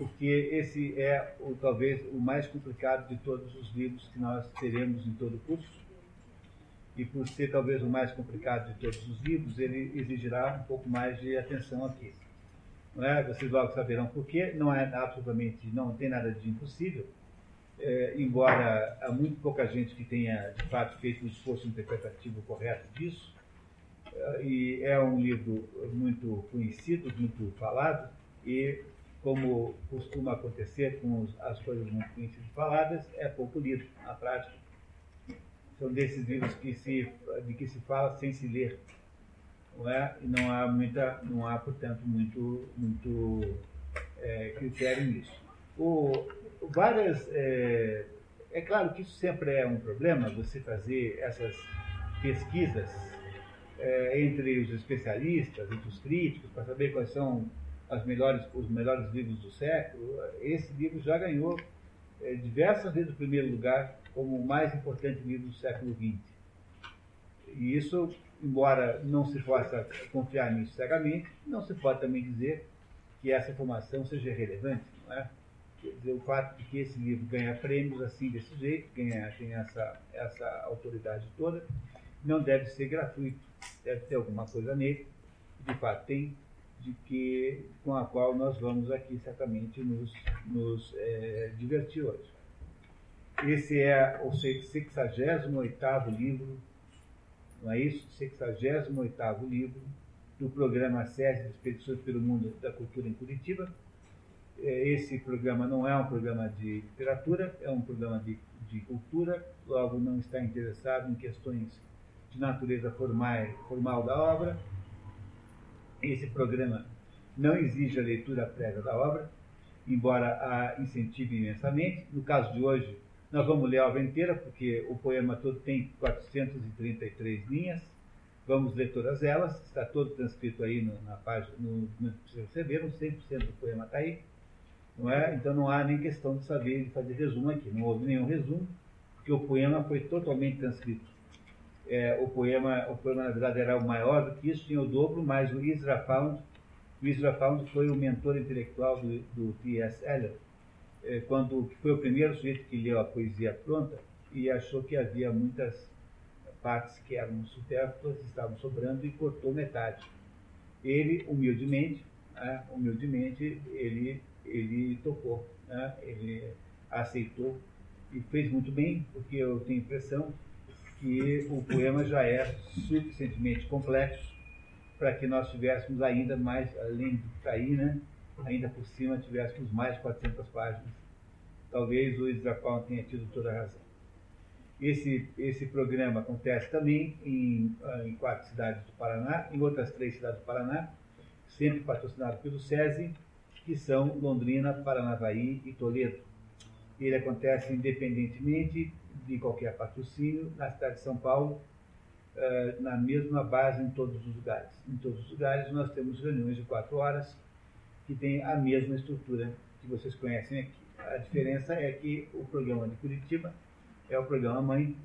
porque esse é o, talvez o mais complicado de todos os livros que nós teremos em todo o curso. E por ser talvez o mais complicado de todos os livros, ele exigirá um pouco mais de atenção aqui. Não é? Vocês logo saberão por quê. Não é absolutamente, não tem nada de impossível. É, embora há muito pouca gente que tenha de fato feito o esforço interpretativo correto disso, é, e é um livro muito conhecido, muito falado, e como costuma acontecer com as coisas muito e faladas, é pouco lido na prática. São desses livros que se, de que se fala sem se ler. Não é? E não há, muita, não há portanto, muito, muito é, critério nisso. O, várias. É, é claro que isso sempre é um problema, você fazer essas pesquisas é, entre os especialistas, entre os críticos, para saber quais são as melhores, os melhores livros do século, esse livro já ganhou é, diversas vezes o primeiro lugar como o mais importante livro do século XX. E isso, embora não se possa confiar nisso cegamente, não se pode também dizer que essa informação seja relevante, não é? Dizer, o fato de que esse livro ganha prêmios assim, desse jeito, ganha, tem essa, essa autoridade toda, não deve ser gratuito, deve ter alguma coisa nele, de fato tem, de que, com a qual nós vamos aqui certamente nos, nos é, divertir hoje. Esse é o 68 livro, não é isso? 68 livro do programa SESI de Expedições pelo Mundo da Cultura em Curitiba. É, esse programa não é um programa de literatura, é um programa de, de cultura, logo não está interessado em questões de natureza formal, formal da obra, esse programa não exige a leitura prévia da obra, embora a incentive imensamente. No caso de hoje, nós vamos ler a obra inteira, porque o poema todo tem 433 linhas. Vamos ler todas elas, está todo transcrito aí no, na página, no, no, vocês receberam, 100% do poema está aí. Não é? Então não há nem questão de saber de fazer resumo aqui, não houve nenhum resumo, porque o poema foi totalmente transcrito é, o poema, o poema na verdade era o maior do que isso, tinha o dobro, mas o Isra Pound, o Isra Pound foi o mentor intelectual do, do T.S. Eliot, é, quando foi o primeiro sujeito que leu a poesia pronta e achou que havia muitas partes que eram supérfluas, estavam sobrando e cortou metade. Ele, humildemente, né, humildemente, ele, ele tocou, né, ele aceitou e fez muito bem, porque eu tenho a impressão que o poema já é suficientemente complexo para que nós tivéssemos ainda mais, além está aí, né? ainda por cima tivéssemos mais 400 páginas. Talvez o Israfal tenha tido toda a razão. Esse, esse programa acontece também em, em quatro cidades do Paraná, em outras três cidades do Paraná, sempre patrocinado pelo SESI, que são Londrina, Paranavaí e Toledo. Ele acontece independentemente de qualquer patrocínio na cidade de São Paulo, eh, na mesma base em todos os lugares. Em todos os lugares nós temos reuniões de quatro horas que têm a mesma estrutura que vocês conhecem aqui. A diferença é que o programa de Curitiba é o programa mãe,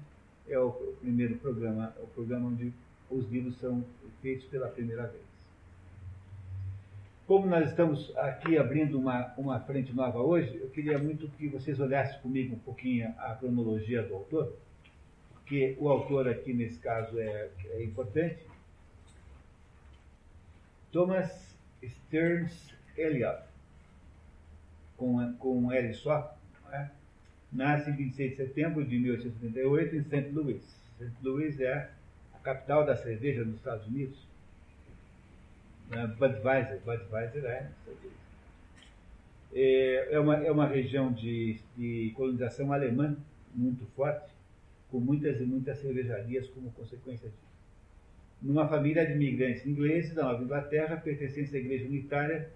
é o primeiro programa, o programa onde os livros são feitos pela primeira vez. Como nós estamos aqui abrindo uma, uma frente nova hoje, eu queria muito que vocês olhassem comigo um pouquinho a cronologia do autor, porque o autor aqui nesse caso é, é importante. Thomas Stearns Eliot, com, com um L só, é? nasce em 26 de setembro de 1878 em St. Louis. St. Louis é a capital da cerveja nos Estados Unidos né? Budweiser, Budweiser é, é, é uma, é uma região de, de colonização alemã muito forte, com muitas e muitas cervejarias como consequência disso. Numa família de imigrantes ingleses da Nova Inglaterra, pertencentes à Igreja Unitária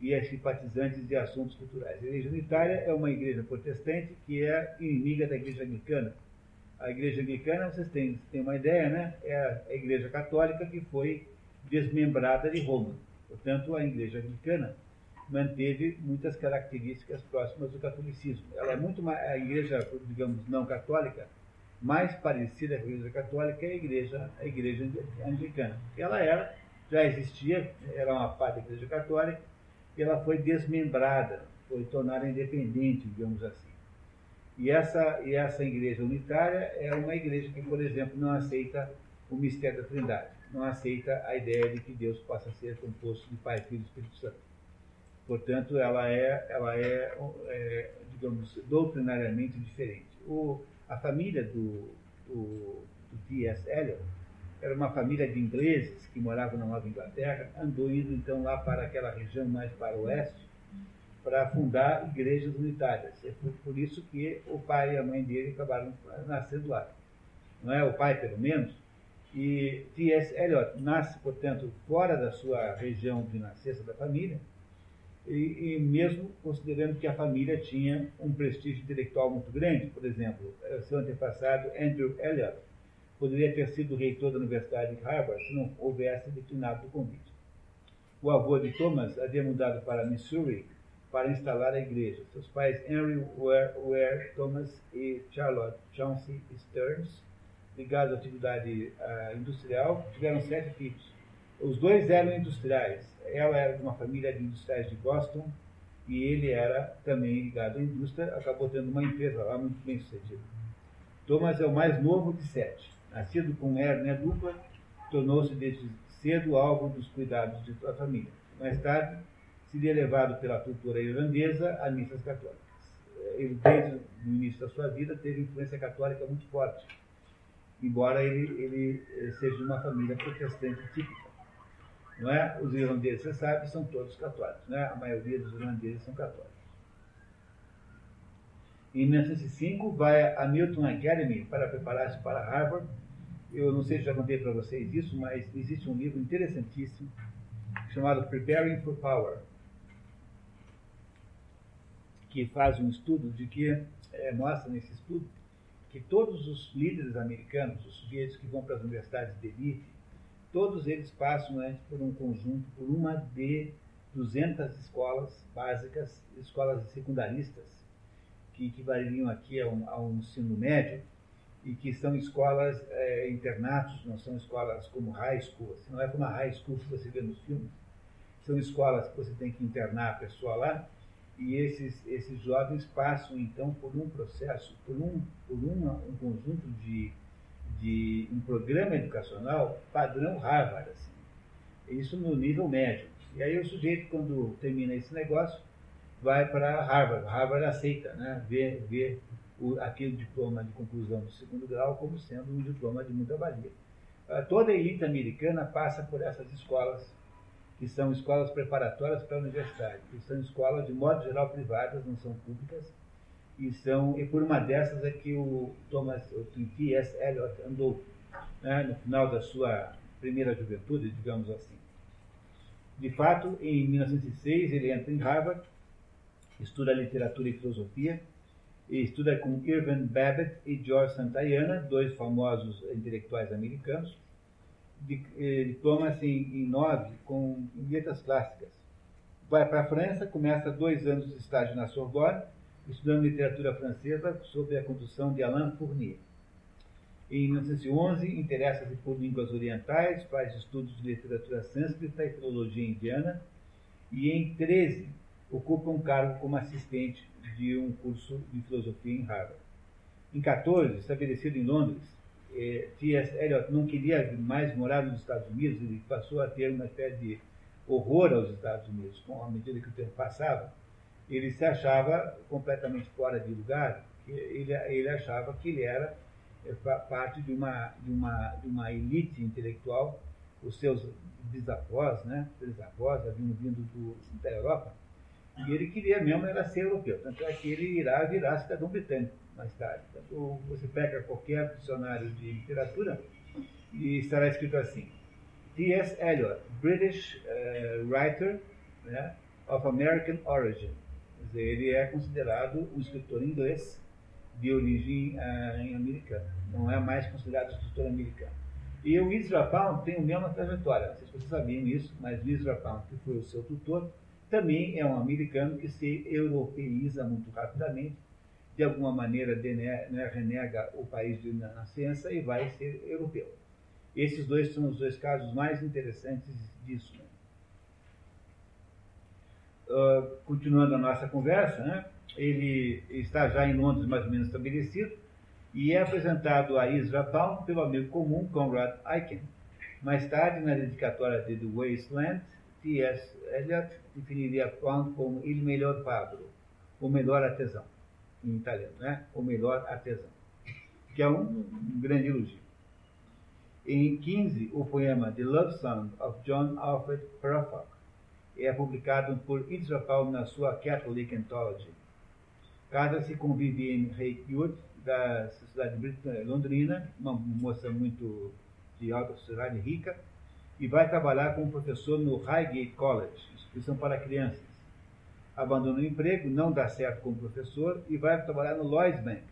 e a simpatizantes de assuntos culturais. A Igreja Unitária é uma igreja protestante que é inimiga da Igreja Anglicana. A Igreja Anglicana, vocês têm, têm uma ideia, né? É a Igreja Católica que foi desmembrada de Roma. Portanto, a Igreja Anglicana manteve muitas características próximas do catolicismo. Ela é muito mais, a Igreja, digamos, não católica, mais parecida com a Igreja Católica é a Igreja, a Igreja Anglicana. Ela era, já existia, era uma parte da Igreja Católica, e ela foi desmembrada, foi tornar independente, digamos assim. E essa, e essa igreja unitária é uma igreja que, por exemplo, não aceita o mistério da Trindade, não aceita a ideia de que Deus possa ser composto de Pai, Filho e Espírito Santo. Portanto, ela é, ela é, é digamos, doutrinariamente diferente. O, a família do, do, do T.S. Eliot era uma família de ingleses que moravam na Nova Inglaterra, andou indo então lá para aquela região mais para o oeste, para fundar igrejas unitárias. E foi por isso que o pai e a mãe dele acabaram nascendo lá. Não é? O pai, pelo menos. E T.S. Eliot nasce, portanto, fora da sua região de nascença da família, e, e, mesmo considerando que a família tinha um prestígio intelectual muito grande. Por exemplo, seu antepassado, Andrew Eliot, poderia ter sido reitor da Universidade de Harvard se não houvesse declinado o convite. O avô de Thomas havia mudado para Missouri para instalar a igreja. Seus pais, Henry Ware, Thomas e Charlotte Chauncey Stearns, ligados à atividade uh, industrial, tiveram sete filhos. Os dois eram industriais. Ela era de uma família de industriais de Boston e ele era também ligado à indústria, acabou tendo uma empresa lá muito bem sucedida. Thomas é o mais novo de sete. Nascido com hérnia dupla, tornou-se desde cedo alvo dos cuidados de sua família. Mais tarde, seria levado pela cultura irlandesa a missas católicas. Ele, desde o início da sua vida, teve influência católica muito forte, embora ele, ele eh, seja de uma família protestante típica. Não é? Os irlandeses, você sabe, são todos católicos. Né? A maioria dos irlandeses são católicos. Em 1905, vai a Milton Academy para preparar-se para Harvard eu não sei se já contei para vocês isso, mas existe um livro interessantíssimo chamado Preparing for Power, que faz um estudo de que é, mostra nesse estudo que todos os líderes americanos, os sujeitos que vão para as universidades de elite, todos eles passam antes por um conjunto, por uma de 200 escolas básicas, escolas secundaristas, que equivaleriam aqui a um, a um ensino médio, e que são escolas é, internatos, não são escolas como high school, assim, não é como a high school que você vê nos filmes. São escolas que você tem que internar a pessoa lá, e esses, esses jovens passam então por um processo, por um, por uma, um conjunto de, de um programa educacional padrão Harvard, assim. isso no nível médio. E aí o sujeito, quando termina esse negócio, vai para Harvard. Harvard aceita, né? vê, vê o, aquele diploma de conclusão do segundo grau como sendo um diploma de muita valia. Ah, toda a elite americana passa por essas escolas, que são escolas preparatórias para a universidade, que são escolas, de modo geral, privadas, não são públicas, e são e por uma dessas é que o Thomas, o T.S. Eliot andou né, no final da sua primeira juventude, digamos assim. De fato, em 1906 ele entra em Harvard, estuda literatura e filosofia, e estuda com Irving Babbitt e George Santayana, dois famosos intelectuais americanos. Diploma-se em, em nove com letras clássicas. Vai para a França, começa dois anos de estágio na Sorbonne, estudando literatura francesa sob a condução de Alain Fournier. Em 1911, interessa-se por línguas orientais, faz estudos de literatura sânscrita e filologia indiana, e em 13 ocupa um cargo como assistente de um curso de filosofia em Harvard. Em 14, estabelecido em Londres, eh, T.S. Eliot não queria mais morar nos Estados Unidos, ele passou a ter uma espécie de horror aos Estados Unidos, com a medida que o tempo passava, ele se achava completamente fora de lugar, ele, ele achava que ele era eh, parte de uma, de, uma, de uma elite intelectual, os seus bisavós, né, bisavós haviam vindo do, da Europa, e ele queria mesmo era ser europeu. Tanto é que ele irá virar cidadão britânico mais tarde. Então, você pega qualquer dicionário de literatura e estará escrito assim: T.S. Eliot, British uh, writer né, of American origin. Quer dizer, ele é considerado um escritor inglês de origem uh, americana. Não é mais considerado escritor americano. E o Ezra Pound tem a mesma trajetória. Não sei se vocês sabiam isso, mas o Ezra Pound, que foi o seu tutor, também é um americano que se europeiza muito rapidamente, de alguma maneira né, renega o país de nascença e vai ser europeu. Esses dois são os dois casos mais interessantes disso. Né? uh, continuando a nossa conversa, né? ele está já em Londres mais ou menos estabelecido e é apresentado a Isra Pound pelo amigo comum Conrad Aiken. Mais tarde, na dedicatória de The Wasteland, T.S. Eliot definiria Pound como il melhor fabbro, o melhor artesão, em italiano, né? o melhor artesão, que é um, um grande elogio. Em 15, o poema The Love Song of John Alfred Prufrock é publicado por Pound na sua Catholic Anthology. Casa-se com Vivienne Haywood, da sociedade londrina, uma moça muito de alta sociedade rica, e vai trabalhar como professor no Highgate College, instituição para crianças. Abandona o emprego, não dá certo como professor e vai trabalhar no Lloyds Bank,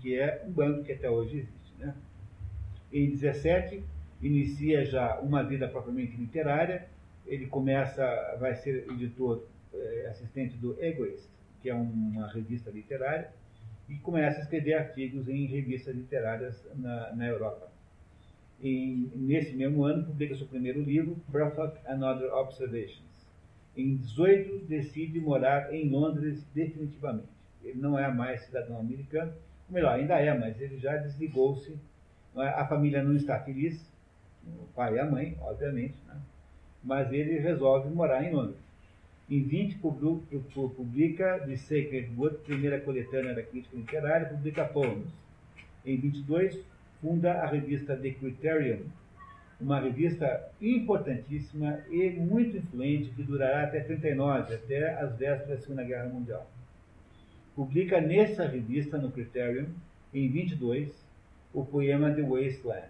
que é um banco que até hoje existe. Né? Em 17, inicia já uma vida propriamente literária. Ele começa, vai ser editor, eh, assistente do Egoist, que é uma revista literária, e começa a escrever artigos em revistas literárias na, na Europa. E, nesse mesmo ano, publica seu primeiro livro, Bruffuck and Other Observations. Em 18, decide morar em Londres definitivamente. Ele não é mais cidadão americano, ou melhor, ainda é, mas ele já desligou-se. É? A família não está feliz, o pai e a mãe, obviamente, né? mas ele resolve morar em Londres. Em 20, publica The Sacred Wood, primeira coletânea da crítica literária, publica poemas. Em 22, funda a revista The Criterion, uma revista importantíssima e muito influente que durará até 39, até as vésperas da Segunda Guerra Mundial. Publica nessa revista, no Criterion, em 22, o poema The Wasteland,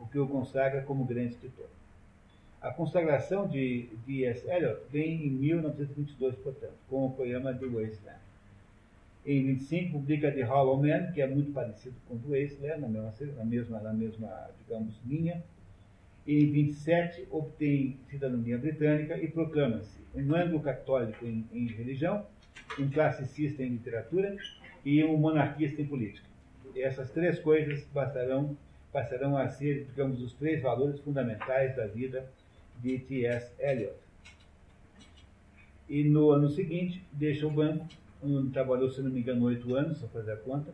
o que o consagra como grande escritor. A consagração de D.S. Eliot vem em 1922, portanto, com o poema The Wasteland. Em 25 publica The Hollow Man, que é muito parecido com The Wasteland, na mesma, na mesma, na mesma digamos, linha. Em 27 obtém cidadania britânica e proclama-se um anglo-católico em, em religião, um classicista em literatura e um monarquista em política. Essas três coisas passarão, passarão a ser, digamos, os três valores fundamentais da vida de T.S. Eliot. E no ano seguinte, deixa o banco, onde trabalhou, se não me engano, oito anos, só fazer a conta,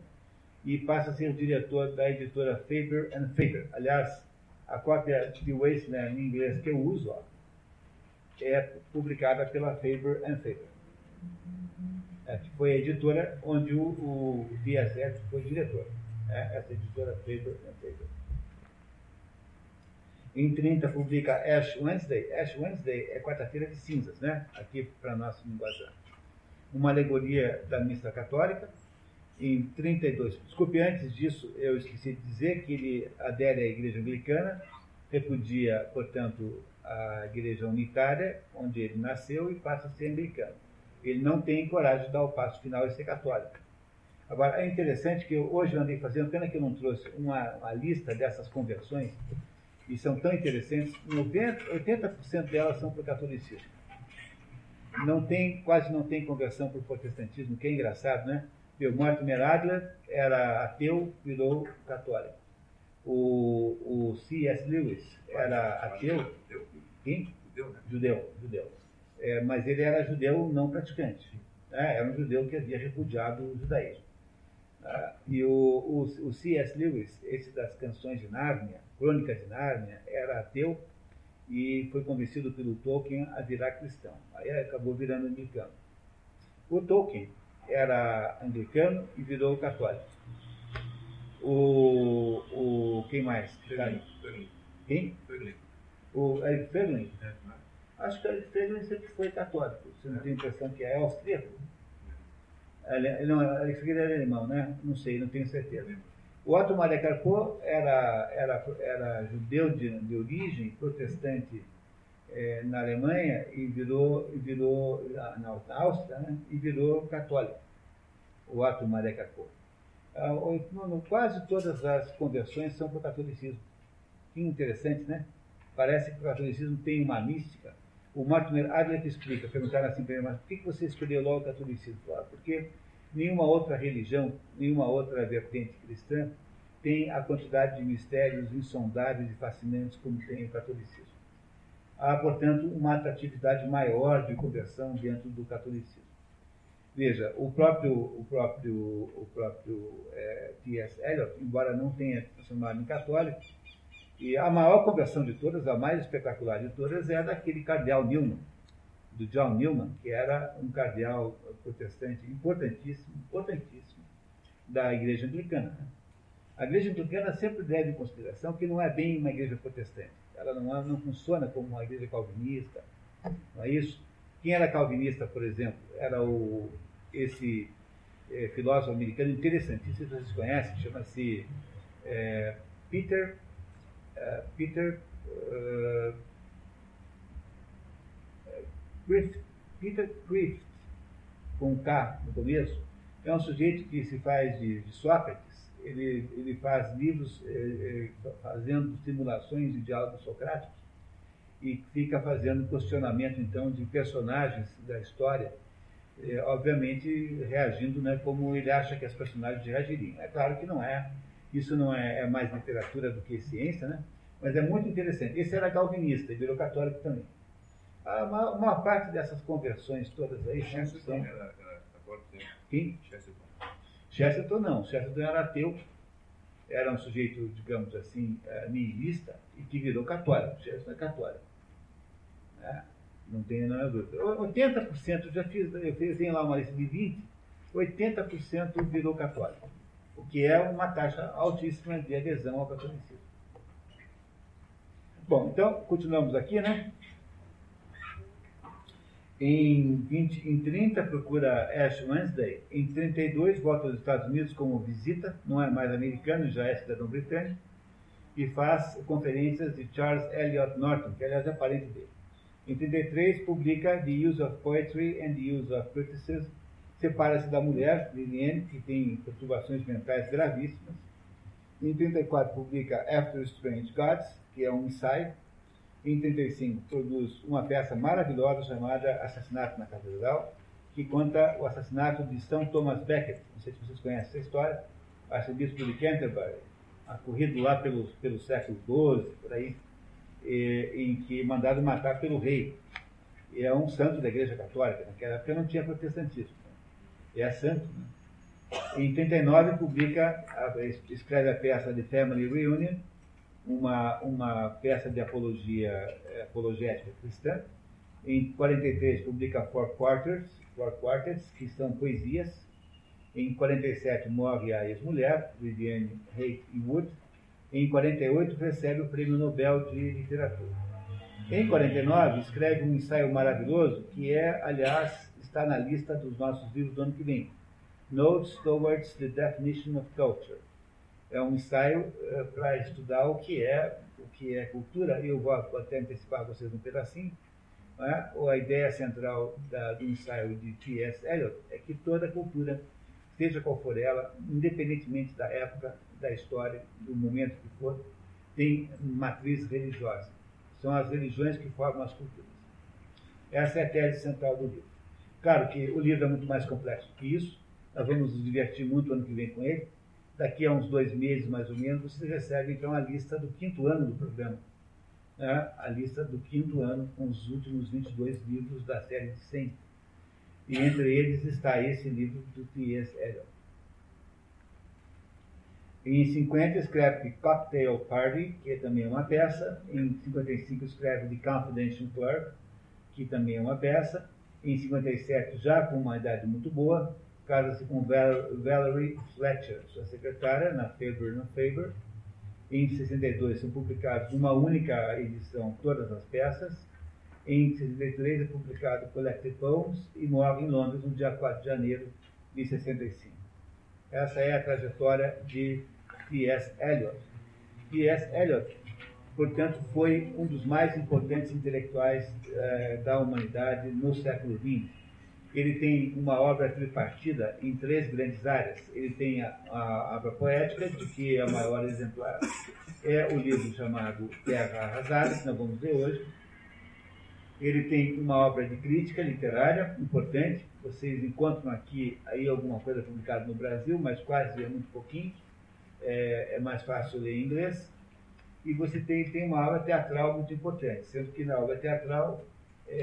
e passa a ser diretor da editora Faber and Faber. Aliás, a cópia de Wasteland em inglês que eu uso ó, é publicada pela Faber and Faber. É, que foi a editora onde o, o T.S. foi diretor. É, essa editora Faber and Faber. Em 30 publica Ash Wednesday. Ash Wednesday é quarta-feira de cinzas, né? Aqui para nosso linguajar. Uma alegoria da missa católica. Em 32. Desculpe, antes disso, eu esqueci de dizer que ele adere à igreja anglicana, repudia, portanto, a igreja unitária, onde ele nasceu, e passa a ser anglicano. Ele não tem coragem de dar o passo final e ser católico. Agora, é interessante que eu, hoje eu andei fazendo, pena que eu não trouxe uma, uma lista dessas conversões, e são tão interessantes, 90, 80% delas são para o catolicismo. Não tem, quase não tem conversão para o protestantismo, que é engraçado, né? O Mortimer Adler era ateu, virou católico. O, o C.S. Lewis era ateu. Quem? Judeu, judeu. É, mas ele era judeu não praticante. Né? Era um judeu que havia repudiado o judaísmo. Ah, e o, o, o C.S. Lewis, esse das canções de Nárnia, Crônicas de Nárnia, era ateu e foi convencido pelo Tolkien a virar cristão. Aí acabou virando anglicano. O Tolkien era anglicano e virou católico. O, o quem mais? Ferlin. Quem? Ferlin. O Eric Ferlin? É, Acho que o Eric Ferlin sempre foi católico. Você não tem a impressão que é austríaco? Ele, não, Eric Ferlin era alemão, né? Não sei, não tenho certeza. O Otto Maria Carpo era, era, era judeu de, de origem, protestante é, na Alemanha e virou, virou na, Áustria, né, e virou católico. O Maria Carpo. Ah, quase todas as conversões são para o catolicismo. Que interessante, né? Parece que o catolicismo tem uma mística. O Mortimer Adler explica, perguntaram assim para ele, mas por que você escolheu logo o catolicismo? Claro, porque Nenhuma outra religião, nenhuma outra vertente cristã tem a quantidade de mistérios insondáveis e fascinantes como tem o catolicismo. Há, portanto, uma atratividade maior de conversão dentro do catolicismo. Veja, o próprio, o próprio, o próprio é, T.S. Eliot, embora não tenha transformado em católico, e a maior conversão de todas, a mais espetacular de todas, é daquele cardeal Newman, do John Newman, que era um cardeal protestante importantíssimo, importantíssimo, da igreja anglicana. A igreja anglicana sempre leva em consideração que não é bem uma igreja protestante. Ela não, é, não funciona como uma igreja calvinista, não é isso? Quem era calvinista, por exemplo, era o, esse é, filósofo americano interessantíssimo, vocês conhecem, chama-se é, Peter, uh, Peter uh, Peter Crift, com K no começo, é um sujeito que se faz de, de Sócrates, ele, ele faz livros eh, fazendo simulações de diálogos socráticos e fica fazendo questionamento, então, de personagens da história, eh, obviamente reagindo né, como ele acha que as personagens reagiriam. É claro que não é, isso não é, é mais literatura do que ciência, né? mas é muito interessante. Esse era calvinista e virou católico também. A maior, uma parte dessas conversões todas aí são... Era, era, Quem? Chesterton. Chesterton não. Chesterton era ateu, era um sujeito, digamos assim, eh, nihilista e que virou católico. Chesterton é católico. É, não tem nenhuma dúvida. 80%, já fiz, eu fiz lá uma lista de 20, 80% virou católico. O que é uma taxa altíssima de adesão ao catolicismo. Bom, então, continuamos aqui, né? Em, 20, em 30 procura Ash Wednesday. Em 32 volta aos Estados Unidos como visita, não é mais americano, já é cidadão britânico. E faz conferências de Charles Eliot Norton, que aliás é parente dele. Em 33 publica The Use of Poetry and the Use of Criticism. Separa-se da mulher, Liliane, que tem perturbações mentais gravíssimas. Em 34 publica After Strange Gods, que é um ensaio em 35, produz uma peça maravilhosa chamada Assassinato na Catedral, que conta o assassinato de São Thomas Becket. Não sei se vocês conhecem essa história. Arcebispo de Canterbury, ocorrido lá pelo, pelo século XII, por aí, em que mandado matar pelo rei. E é um santo da Igreja Católica. Naquela época não tinha protestantismo. Né? É santo. Né? Em 39 publica, escreve a peça de Family Reunion, uma, uma peça de apologia, eh, apologética cristã. Em 43 publica Four Quarters, Four Quarters, que são poesias. Em 47 morre a ex-mulher, Viviane Hake Wood. Em 48 recebe o Prêmio Nobel de Literatura. Em 49 escreve um ensaio maravilhoso que é, aliás, está na lista dos nossos livros do ano que vem. Notes Towards the Definition of Culture é um ensaio uh, para estudar o que é o que é cultura. Eu vou até antecipar vocês um pedacinho. É? A ideia central da, do ensaio de T.S. Eliot é que toda cultura, seja qual for ela, independentemente da época, da história, do momento que for, tem matriz religiosa. São as religiões que formam as culturas. Essa é a tese central do livro. Claro que o livro é muito mais complexo que isso. Nós vamos nos divertir muito ano que vem com ele daqui a uns dois meses mais ou menos, você recebe então a lista do quinto ano do programa. Né? A lista do quinto ano com os últimos 22 livros da série de 100. E entre eles está esse livro do T.S. Eliot. Em 50 escreve Cocktail Party, que também é uma peça. Em 55 escreve The Confidential Clerk, que também é uma peça. Em 57, já com uma idade muito boa, casa-se com Valerie Fletcher, sua secretária, na Faber no Faber. Em 62 são publicados numa única edição todas as peças. Em 63 é publicado Collected Poems e morre em Londres no dia 4 de janeiro de 65. Essa é a trajetória de T.S. Eliot. T.S. Eliot, portanto, foi um dos mais importantes intelectuais eh, da humanidade no século XX ele tem uma obra tripartida em três grandes áreas. Ele tem a, a obra poética, de que é a maior exemplar é o livro chamado Terra Arrasada, que nós vamos ver hoje. Ele tem uma obra de crítica literária importante. Vocês encontram aqui aí alguma coisa publicada no Brasil, mas quase é muito pouquinho. É, é mais fácil ler em inglês. e você tem, tem uma obra teatral muito importante, sendo que na obra teatral é,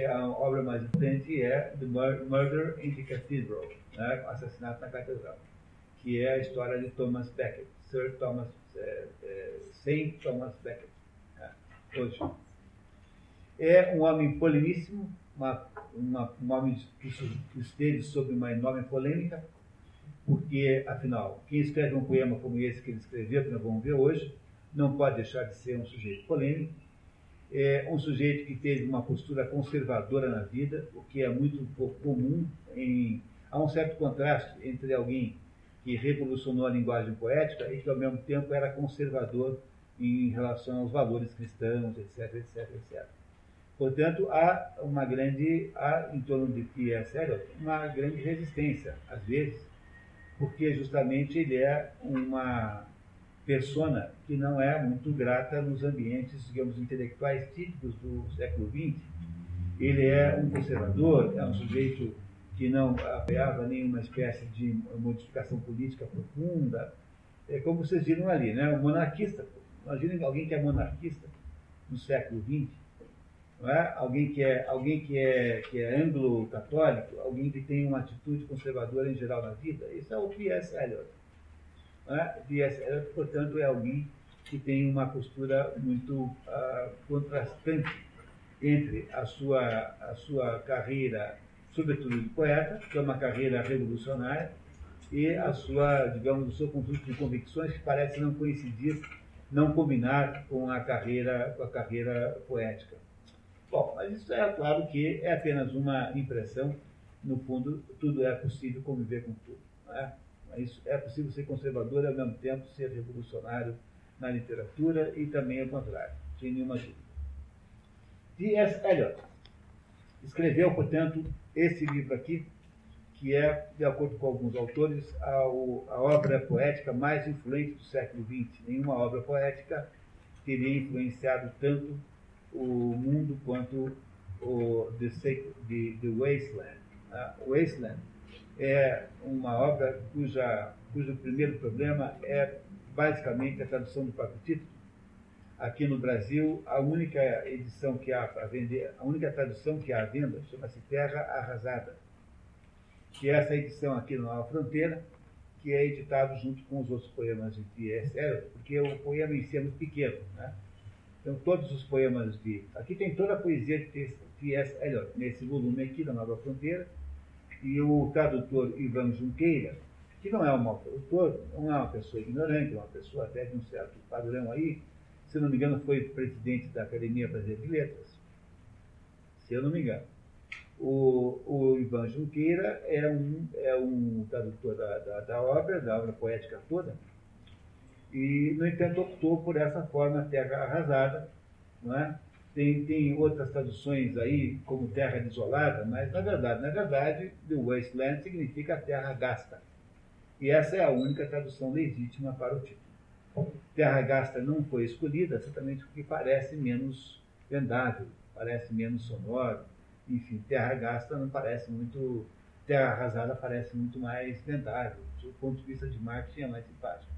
a obra mais importante é The Murder in the Cathedral, né, Assassinato na Catedral, que é a história de Thomas Becket, Sir Thomas, é, é, Saint Thomas Becket, né, hoje. É um homem polemíssimo, uma, uma, um homem que esteve sob uma enorme polêmica, porque, afinal, quem escreve um poema como esse que ele escreveu, que nós vamos ver hoje, não pode deixar de ser um sujeito polêmico, é um sujeito que teve uma postura conservadora na vida, o que é muito comum. Em, há um certo contraste entre alguém que revolucionou a linguagem poética e que, ao mesmo tempo, era conservador em relação aos valores cristãos, etc, etc, etc. Portanto, há uma grande, há em torno de T.S. Eliot, uma grande resistência, às vezes, porque justamente ele é uma persona que não é muito grata nos ambientes, digamos, intelectuais típicos do século XX. Ele é um conservador, é um sujeito que não apoiava nenhuma espécie de modificação política profunda. É como vocês viram ali, né? O monarquista. Imaginem alguém que é monarquista no século XX. Não é? Alguém que é alguém que é que é anglo-católico, alguém que tem uma atitude conservadora em geral na vida. Isso é o P.S. Eliot. Né? portanto, é alguém que tem uma postura muito uh, contrastante entre a sua, a sua carreira, sobretudo de poeta, que é uma carreira revolucionária, e a sua, digamos, o seu conjunto de convicções que parece não coincidir, não combinar com a carreira, com a carreira poética. Bom, mas isso é claro que é apenas uma impressão. No fundo, tudo é possível conviver com tudo. Não é? Isso é possível ser conservador e, ao mesmo tempo, ser revolucionário na literatura e também ao contrário, sem nenhuma dúvida. T.S. Eliot escreveu, portanto, esse livro aqui, que é, de acordo com alguns autores, a, a obra poética mais influente do século XX. Nenhuma obra poética teria influenciado tanto o mundo quanto o The, the, the Wasteland. Uh, Wasteland é uma obra cuja, cujo primeiro problema é basicamente a tradução do próprio título. Aqui no Brasil, a única edição que há para vender, a única tradução que há à venda chama-se Terra Arrasada, que é essa edição aqui no Nova Fronteira, que é editado junto com os outros poemas de T.S. Eliot, porque o poema em si é muito pequeno. Né? Então, todos os poemas de. Aqui tem toda a poesia de T.S. Eliot, nesse volume aqui da Nova Fronteira, e o tradutor Ivan Junqueira, que não é um mau tradutor, não é uma pessoa ignorante, é uma pessoa até de um certo padrão aí, se não me engano, foi presidente da Academia Brasileira de Letras, se eu não me engano. O, o Ivan Junqueira é um, é um tradutor da, da, da obra, da obra poética toda, e, no entanto, optou por essa forma terra arrasada, não é? Tem, tem outras traduções aí, como terra desolada, mas na verdade, na verdade, the wasteland significa terra gasta. E essa é a única tradução legítima para o título. Terra gasta não foi escolhida exatamente porque parece menos vendável, parece menos sonoro. Enfim, terra gasta não parece muito. Terra arrasada parece muito mais vendável. Do ponto de vista de marketing é mais simpático.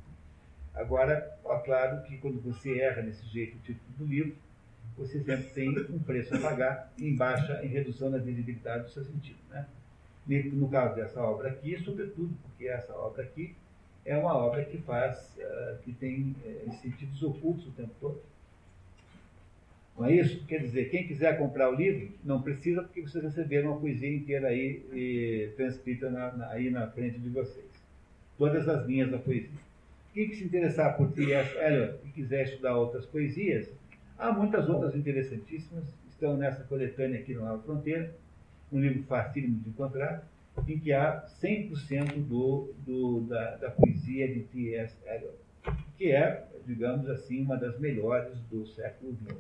Agora, é claro que quando você erra nesse jeito o título do livro, você sempre tem um preço a pagar em baixa, em redução da visibilidade do seu sentido. Né? No caso dessa obra aqui, sobretudo, porque essa obra aqui é uma obra que faz, uh, que tem uh, sentidos ocultos o tempo todo. Não é isso? Quer dizer, quem quiser comprar o livro, não precisa, porque vocês receberam uma poesia inteira aí e, transcrita na, na, aí na frente de vocês. Todas as linhas da poesia. Quem que se interessar por T.S. Eliot e quiser estudar outras poesias, Há muitas outras interessantíssimas, estão nessa coletânea aqui no Nova Fronteira, um livro facílimo de encontrar, em que há 100% do, do, da, da poesia de T.S. Eliot, que é, digamos assim, uma das melhores do século XX.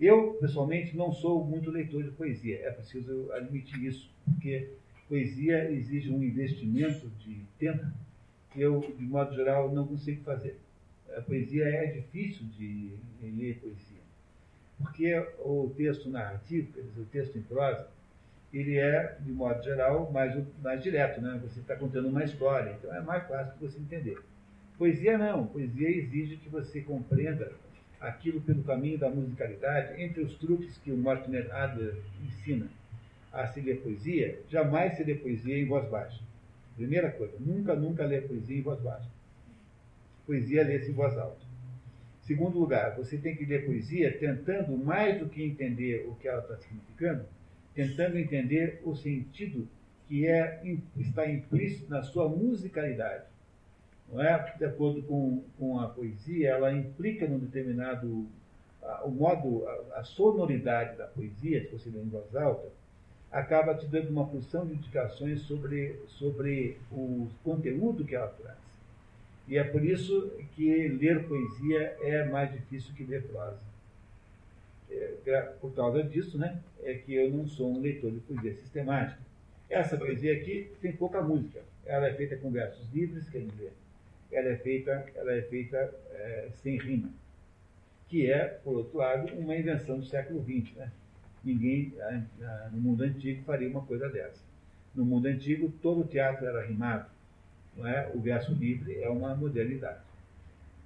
Eu, pessoalmente, não sou muito leitor de poesia, é preciso admitir isso, porque poesia exige um investimento de tempo que eu, de modo geral, não consigo fazer a poesia é difícil de ler poesia. Porque o texto narrativo, quer dizer, o texto em prosa, ele é, de modo geral, mais, mais direto, né? Você está contando uma história, então é mais fácil de você entender. Poesia não, poesia exige que você compreenda aquilo pelo caminho da musicalidade, entre os truques que o Mortimer Adler ensina a se ler poesia, jamais se lê poesia em voz baixa. Primeira coisa, nunca, nunca lê poesia em voz baixa. Poesia lê-se em voz alta. Segundo lugar, você tem que ler poesia tentando, mais do que entender o que ela está significando, tentando entender o sentido que é, está implícito na sua musicalidade. Não é? De acordo com, com a poesia, ela implica num determinado. A, o modo, a, a, sonoridade da poesia, se você lê em voz alta, acaba te dando uma porção de indicações sobre, sobre o conteúdo que ela traz. E é por isso que ler poesia é mais difícil que ler prosa. É, por causa disso, né, é que eu não sou um leitor de poesia sistemática. Essa poesia aqui tem pouca música. Ela é feita com versos livres, quer dizer, ela é feita, ela é feita é, sem rima, que é, por outro lado, uma invenção do século XX. Né? Ninguém no mundo antigo faria uma coisa dessa. No mundo antigo, todo o teatro era rimado. É? O verso livre é uma modernidade.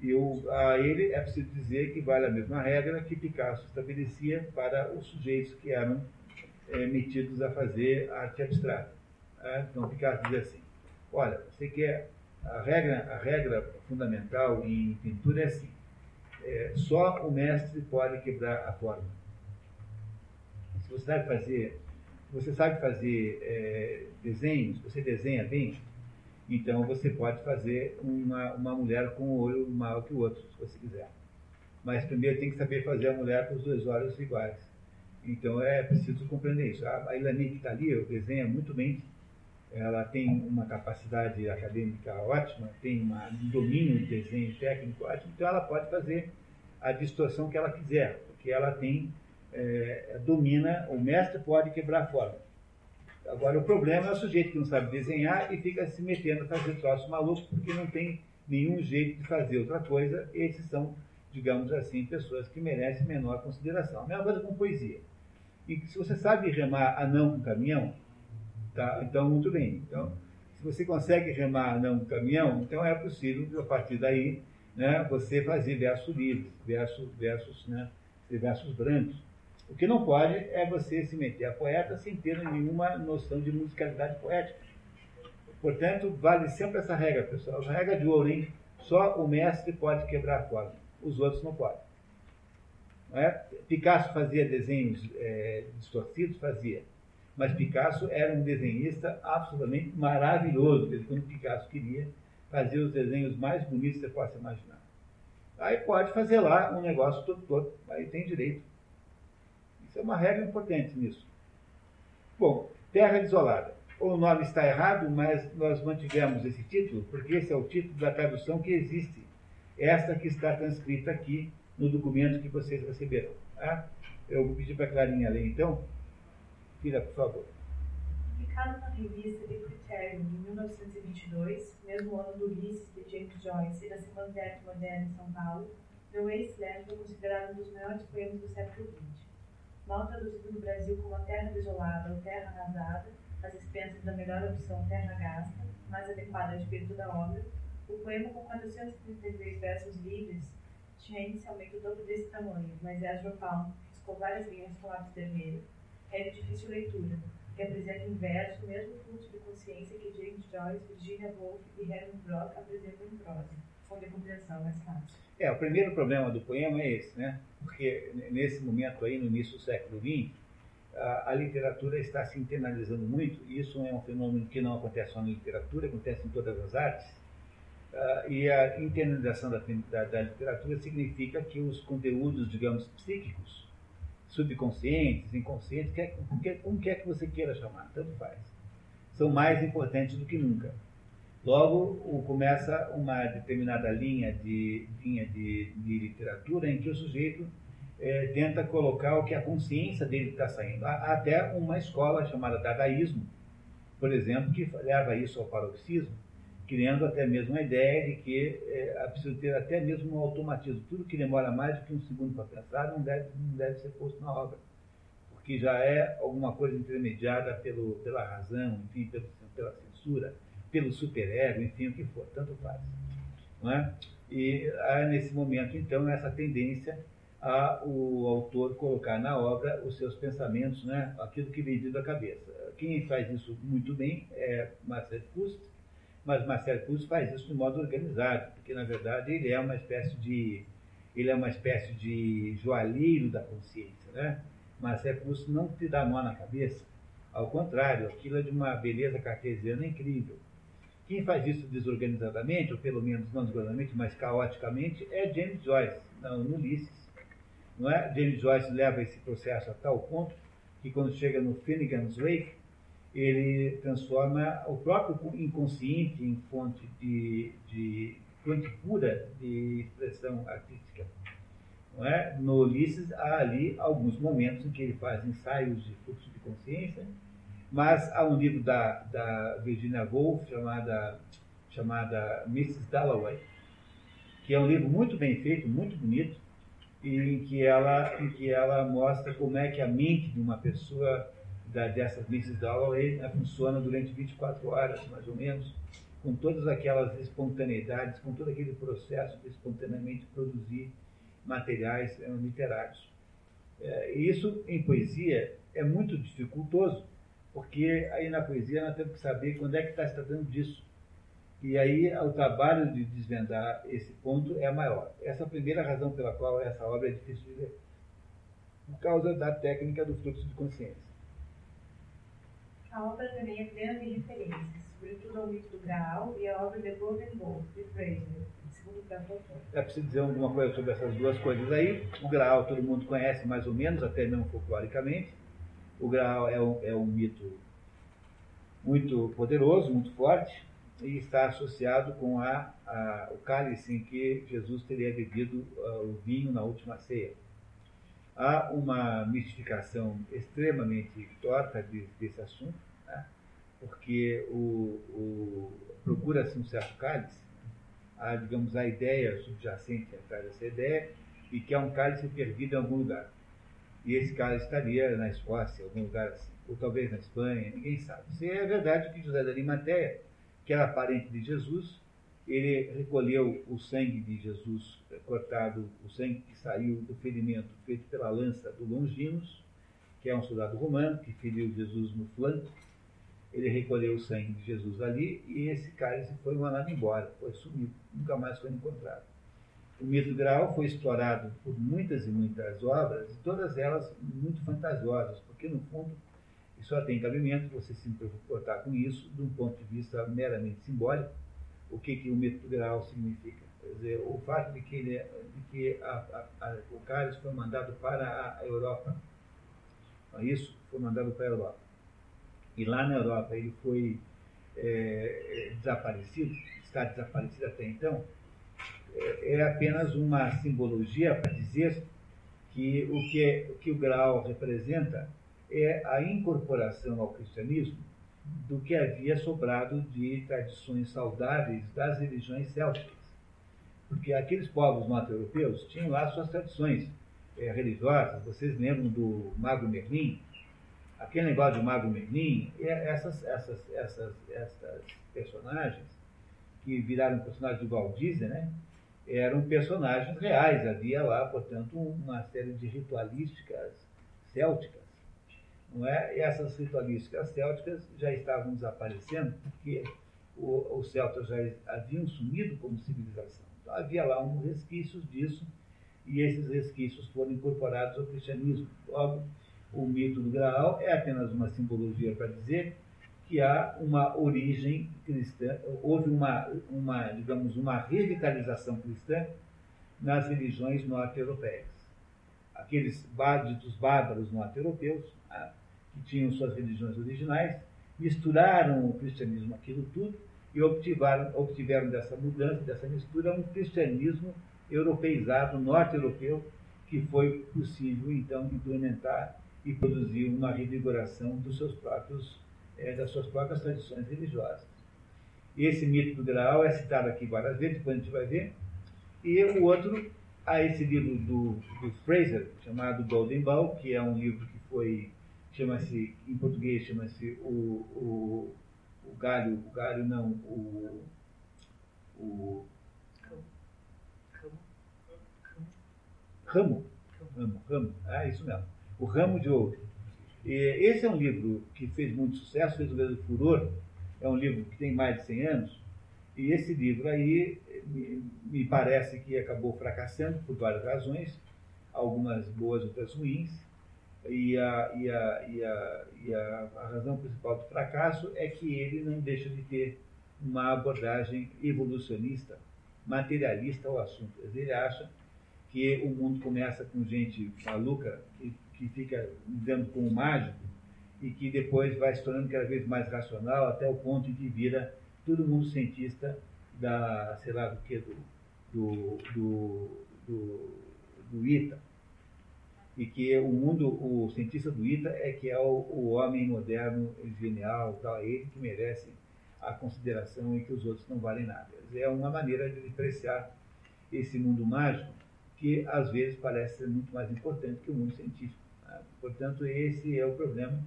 E o, a ele é preciso dizer que vale a mesma regra que Picasso estabelecia para os sujeitos que eram é, metidos a fazer arte abstrata. É? Então, Picasso dizia assim: olha, você quer a regra, a regra fundamental em pintura é assim: é, só o mestre pode quebrar a forma. Se você sabe fazer, você sabe fazer é, desenhos, você desenha bem, então você pode fazer uma, uma mulher com um olho maior que o outro, se você quiser. Mas primeiro tem que saber fazer a mulher com os dois olhos iguais. Então é preciso compreender isso. A, Ilani que está ali, eu desenha muito bem ela tem uma capacidade acadêmica ótima, tem uma, um domínio de desenho técnico ótimo, então ela pode fazer a distorção que ela quiser, porque ela tem, é, domina, o mestre pode quebrar a forma. Agora, o problema é o sujeito que não sabe desenhar e fica se metendo a fazer troços malucos porque não tem nenhum jeito de fazer outra coisa. Esses são, digamos assim, pessoas que merecem menor consideração. A mesma coisa com poesia. E se você sabe remar anão com caminhão, Tá? Então, muito bem. Então, se você consegue remar não caminhão, então é possível, a partir daí, né, você fazer versos livres, versos, versos, né, versos brancos. O que não pode é você se meter a poeta sem ter nenhuma noção de musicalidade poética. Portanto, vale sempre essa regra, pessoal. A regra de ouro, hein? Só o mestre pode quebrar a forma, os outros não podem. Não é? Picasso fazia desenhos é, distorcidos? Fazia. Mas Picasso era um desenhista absolutamente maravilhoso. Quando Picasso queria fazer os desenhos mais bonitos que você possa imaginar. Aí pode fazer lá um negócio todo todo, aí tem direito. É uma regra importante nisso. Bom, Terra Desolada. O nome está errado, mas nós mantivemos esse título, porque esse é o título da tradução que existe. Esta que está transcrita aqui no documento que vocês receberam. Tá? Eu vou pedir para a Clarinha ler então. Filha, por favor. Publicado na revista The Criterion em 1922, mesmo ano do Ulisses de James Joyce e da Semana de Arte Moderna em São Paulo, The Wasteland foi considerado um dos maiores poemas do século XX. Mal traduzido no Brasil como A Terra Desolada ou Terra Arrasada, às expensas da melhor opção Terra Gasta, mais adequada ao espírito da obra, o poema com 433 versos livres tinha inicialmente o dobro desse tamanho, mas Ezra Pound riscou várias linhas com lápis vermelho. É de difícil leitura, que apresenta em verso o mesmo fluxo de consciência que James Joyce, Virginia Woolf e Herman Brock apresentam em prosa, compreensão é mais fácil. É, o primeiro problema do poema é esse, né? Porque nesse momento aí, no início do século XX, a, a literatura está se internalizando muito, e isso é um fenômeno que não acontece só na literatura, acontece em todas as artes. Uh, e a internalização da, da, da literatura significa que os conteúdos, digamos, psíquicos, subconscientes, inconscientes, quer, quer, como quer que você queira chamar, tanto faz. São mais importantes do que nunca. Logo, começa uma determinada linha de, linha de, de literatura em que o sujeito é, tenta colocar o que a consciência dele está saindo. Há até uma escola chamada Dadaísmo, por exemplo, que leva isso ao paroxismo, criando até mesmo a ideia de que é, é preciso ter até mesmo um automatismo. Tudo que demora mais do que um segundo para pensar não deve, não deve ser posto na obra, porque já é alguma coisa intermediada pelo, pela razão, enfim, pela censura, pelo superego, enfim, o que for, tanto faz. Não é? E há nesse momento, então, essa tendência a o autor colocar na obra os seus pensamentos, né, aquilo que vem da cabeça. Quem faz isso muito bem é Marcel Proust, mas Marcel Proust faz isso de modo organizado, porque na verdade ele é uma espécie de ele é uma espécie de joalheiro da consciência, né? Marcel Proust não te dá nó na cabeça, ao contrário, aquilo é de uma beleza cartesiana incrível. Quem faz isso desorganizadamente, ou pelo menos não desorganizadamente, mas caoticamente, é James Joyce, no Ulisses. Não é? James Joyce leva esse processo a tal ponto que quando chega no Finnegan's Wake, ele transforma o próprio inconsciente em fonte de, de fonte pura de expressão artística. Não é? No Ulisses há ali alguns momentos em que ele faz ensaios de fluxo de consciência, mas há um livro da, da Virginia Woolf chamada, chamada Mrs. Dalloway, que é um livro muito bem feito, muito bonito, e em que ela, em que ela mostra como é que a mente de uma pessoa da, dessas Mrs. Dalloway né, funciona durante 24 horas, mais ou menos, com todas aquelas espontaneidades, com todo aquele processo de espontaneamente produzir materiais é, literários. É, isso, em poesia, é muito dificultoso, porque aí na poesia nós temos que saber quando é que está se tratando disso. E aí o trabalho de desvendar esse ponto é maior. Essa é a primeira razão pela qual essa obra é difícil de ler. Por causa da técnica do fluxo de consciência. A obra também é plena de referências, sobretudo ao mito do Graal e a obra The Golden Bowl, de Fraser, segundo o É preciso dizer alguma coisa sobre essas duas coisas aí. O Graal todo mundo conhece mais ou menos, até mesmo folcloricamente. O Graal é um, é um mito muito poderoso, muito forte, e está associado com a, a, o cálice em que Jesus teria bebido uh, o vinho na última ceia. Há uma mistificação extremamente torta de, desse assunto, né? porque o, o procura-se um certo cálice, há, digamos, a ideia subjacente atrás dessa ideia, e que é um cálice perdido em algum lugar. E esse cálice estaria na Escócia, algum lugar assim, ou talvez na Espanha, ninguém sabe. Se é verdade que José da Arimateia, que era parente de Jesus, ele recolheu o sangue de Jesus cortado, o sangue que saiu do ferimento feito pela lança do Longinos, que é um soldado romano que feriu Jesus no flanco. Ele recolheu o sangue de Jesus ali e esse cálice foi mandado embora, foi sumido, nunca mais foi encontrado. O mito grau foi explorado por muitas e muitas obras, e todas elas muito fantasiosas, porque no fundo só tem cabimento você se importar com isso de um ponto de vista meramente simbólico, o que, que o mito grau significa. Quer dizer, o fato de que, ele, é, de que a, a, a, o cálice foi mandado para a Europa, isso foi mandado para a Europa. E lá na Europa ele foi é, desaparecido, está desaparecido até então, é, é apenas uma simbologia para dizer que o que, o que o grau representa é a incorporação ao cristianismo do que havia sobrado de tradições saudáveis das religiões célticas. Porque aqueles povos norte-europeus tinham lá suas tradições é, religiosas. Vocês lembram do Mago Merlin? Aquele negócio do Mago Merlin, essas, essas, essas, essas personagens que viraram personagens de Walt Disney, né? Eram personagens reais. Havia lá, portanto, uma série de ritualísticas célticas. Não é? E essas ritualísticas célticas já estavam desaparecendo porque os celtas já haviam sumido como civilização. Então, havia lá um resquícios disso e esses resquícios foram incorporados ao cristianismo. Logo, o mito do Graal é apenas uma simbologia para dizer que há uma origem cristã, houve uma, uma digamos, uma revitalização cristã nas religiões norte-europeias. Aqueles bárbaros norte-europeus, ah, que tinham suas religiões originais, misturaram o cristianismo aquilo tudo e obtiveram, obtiveram dessa mudança, dessa mistura, um cristianismo europeizado, norte-europeu, que foi possível então implementar e produzir uma revigoração dos seus próprios é, das suas próprias tradições religiosas. Esse mito do Graal é citado aqui várias vezes, depois a gente vai ver. E o outro, há esse livro do, do Fraser, chamado Golden Ball, que é um livro que foi, chama-se, em português, chama-se o, o, o Galho, o Galho não, o, o Ramo. Ramo, ramo. É isso mesmo. O Ramo de Ouro. Esse é um livro que fez muito sucesso, fez o mesmo furor. É um livro que tem mais de 100 anos. E esse livro aí me parece que acabou fracassando por várias razões, algumas boas, outras ruins. E a, e a, e a, e a, a razão principal do fracasso é que ele não deixa de ter uma abordagem evolucionista, materialista ao assunto. Ele acha que o mundo começa com gente maluca, que fica lidando com o mágico, e que depois vai se tornando cada vez mais racional, até o ponto que vira todo mundo cientista da, sei lá, do que, do, do, do, do, do ITA. E que o mundo, o cientista do ITA é que é o, o homem moderno, genial, tal, é ele que merece a consideração e que os outros não valem nada. É uma maneira de despreciar esse mundo mágico que às vezes parece ser muito mais importante que o mundo científico. Portanto, esse é o problema.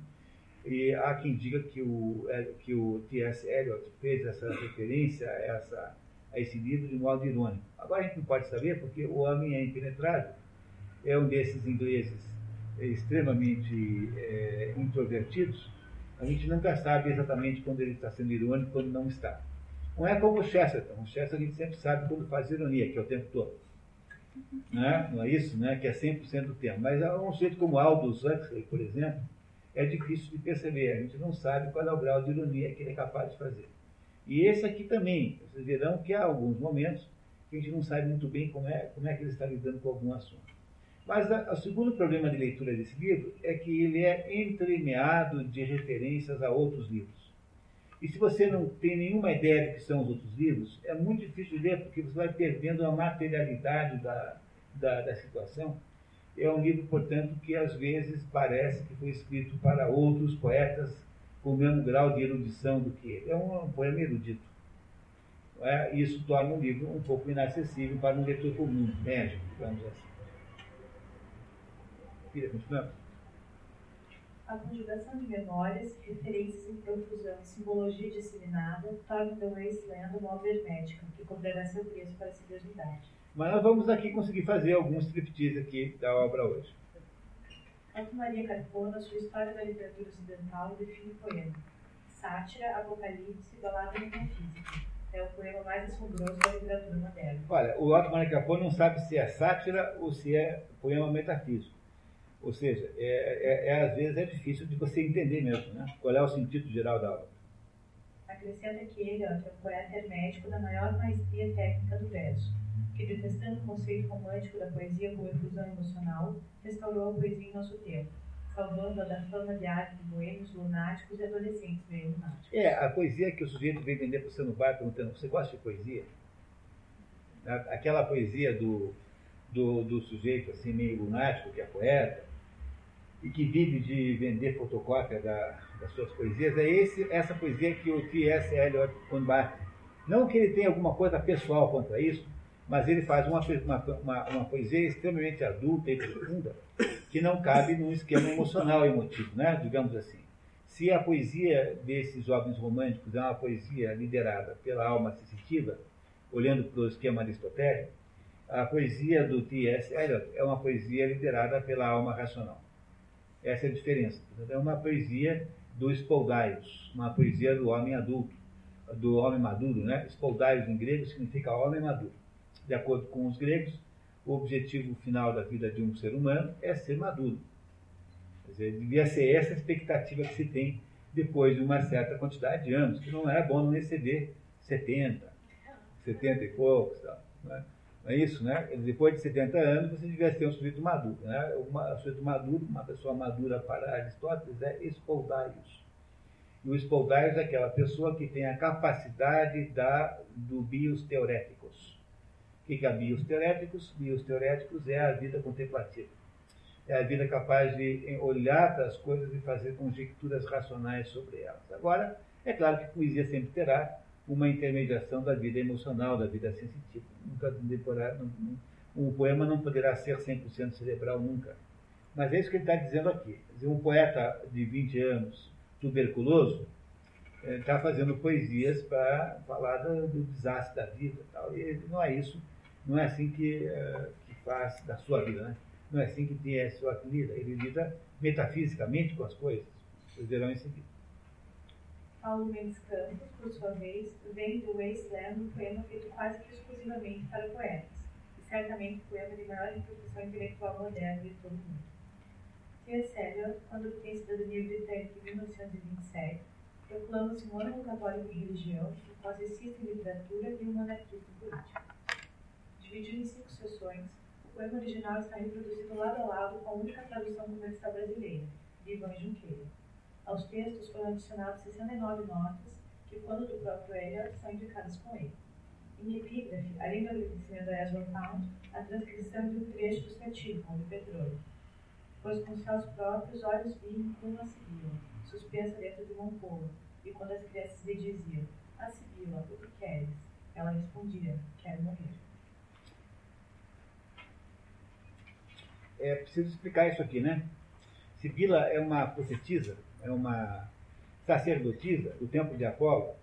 E há quem diga que o, é, que o T.S. Eliot fez essa referência a, essa, a esse livro de modo irônico. Agora a gente não pode saber porque o homem é impenetrável. É um desses ingleses extremamente é, introvertidos a gente nunca sabe exatamente quando ele está sendo irônico e quando não está. Não é como o Chesterton. O Chesterton a gente sempre sabe quando faz ironia, que é o tempo todo. Não é, não é isso? Né? Que é 100% do tempo. Mas um sujeito como Aldous Huxley, por exemplo, é difícil de perceber. A gente não sabe qual é o grau de ironia que ele é capaz de fazer. E esse aqui também. Vocês verão que há alguns momentos que a gente não sabe muito bem como é, como é que ele está lidando com algum assunto. Mas o segundo problema de leitura desse livro é que ele é entremeado de referências a outros livros. E se você não tem nenhuma ideia do que são os outros livros, é muito difícil ler, porque você vai perdendo a materialidade da, da, da situação. É um livro, portanto, que às vezes parece que foi escrito para outros poetas com o mesmo grau de erudição do que ele. É um, poema erudito. É? Isso torna o livro um pouco inacessível para um leitor comum, médico, digamos assim. A conjugação de memórias, referências em profusão e simbologia disseminada tornam The Wasteland uma obra hermética, que cobrará seu preço para a simplicidade. Mas nós vamos aqui conseguir fazer alguns striptease aqui da obra hoje. Otto Maria Carpona, sua História da Literatura Ocidental, define o poema. Sátira, apocalipse, balada metafísica. É o poema mais assombroso da literatura moderna. Olha, o Otto Maria Carpona não sabe se é sátira ou se é poema metafísico. Ou seja, é, é, é, às vezes é difícil de você entender mesmo, né? Qual é o sentido geral da obra. Acrescenta que ele é um poeta hermético da maior maestria técnica do verso, que detestando o conceito romântico da poesia como efusão emocional, restaurou a poesia em nosso tempo, salvando-a da fama de arte de boêmios, lunáticos e adolescentes meio lunáticos. É, a poesia que o sujeito vem vender para você no bar perguntando, você gosta de poesia? Aquela poesia do, do, do sujeito assim meio lunático, que é poeta, e que vive de vender fotocópia da, das suas poesias, é esse, essa poesia que o T.S. Eliot combate. Não que ele tenha alguma coisa pessoal contra isso, mas ele faz uma, uma, uma, poesia extremamente adulta e profunda, que não cabe num esquema emocional e emotivo, né? digamos assim. Se a poesia desses jovens românticos é uma poesia liderada pela alma sensitiva, olhando para o esquema aristotélico, a poesia do T.S. Eliot é uma poesia liderada pela alma racional. Essa é a diferença. É uma poesia do Spoldaios, uma poesia do homem adulto, do homem maduro, né? Spoldaios em grego significa homem maduro. De acordo com os gregos, o objetivo final da vida de um ser humano é ser maduro. Quer dizer, devia ser essa a expectativa que se tem depois de uma certa quantidade de anos, que não é bom não exceder 70, 70 e poucos, tal, né? Não é isso, né? Depois de 70 anos, você devia ser um sujeito maduro. Né? Um sujeito maduro, uma pessoa madura para Aristóteles, é espoldaios. E o espoldaios é aquela pessoa que tem a capacidade da, do bios teoréticos. O que é bios teoréticos? Bios teoréticos é a vida contemplativa. É a vida capaz de olhar para as coisas e fazer conjecturas racionais sobre elas. Agora, é claro que poesia sempre terá uma intermediação da vida emocional, da vida sensitiva. Nunca deporar, um poema não poderá ser 100% cerebral nunca. Mas é isso que ele está dizendo aqui. Um poeta de 20 anos, tuberculoso, está eh, fazendo poesias para falar do, do, desastre da vida. Tal. E não é isso, não é assim que, uh, que faz da sua vida, né? Não é assim que T.S. Eliot lida. Ele lida metafisicamente com as coisas. Vocês verão em seguida. Paulo Mendes Campos, por sua vez, vem do Wasteland, um poema feito quase que exclusivamente para poetas, e certamente o poema de maior repercussão intelectual moderna de todo o mundo. T.S. Eliot, quando obtém cidadania britânica em 1927, proclama-se monarca católico de religião, classicista em literatura e um monarquista político. Dividido em cinco sessões, o poema original está reproduzido lado a lado com a única tradução comercial brasileira, de Ivan Junqueira. Aos textos foram adicionadas 69 notas, que, quando do próprio Eliot, são indicadas com ele. Em epígrafe, além do agradecimento a Ezra Pound, a transcrição de um trecho do Cetílico, de Petróleo. Pois com seus próprios olhos vinham como a Sibila, suspensa dentro de um polo, e quando as crianças lhe diziam, a Sibila, o que queres? Ela respondia, quero morrer. É preciso explicar isso aqui, né? Sibila é uma profetisa, é uma sacerdotisa do templo de Apolo,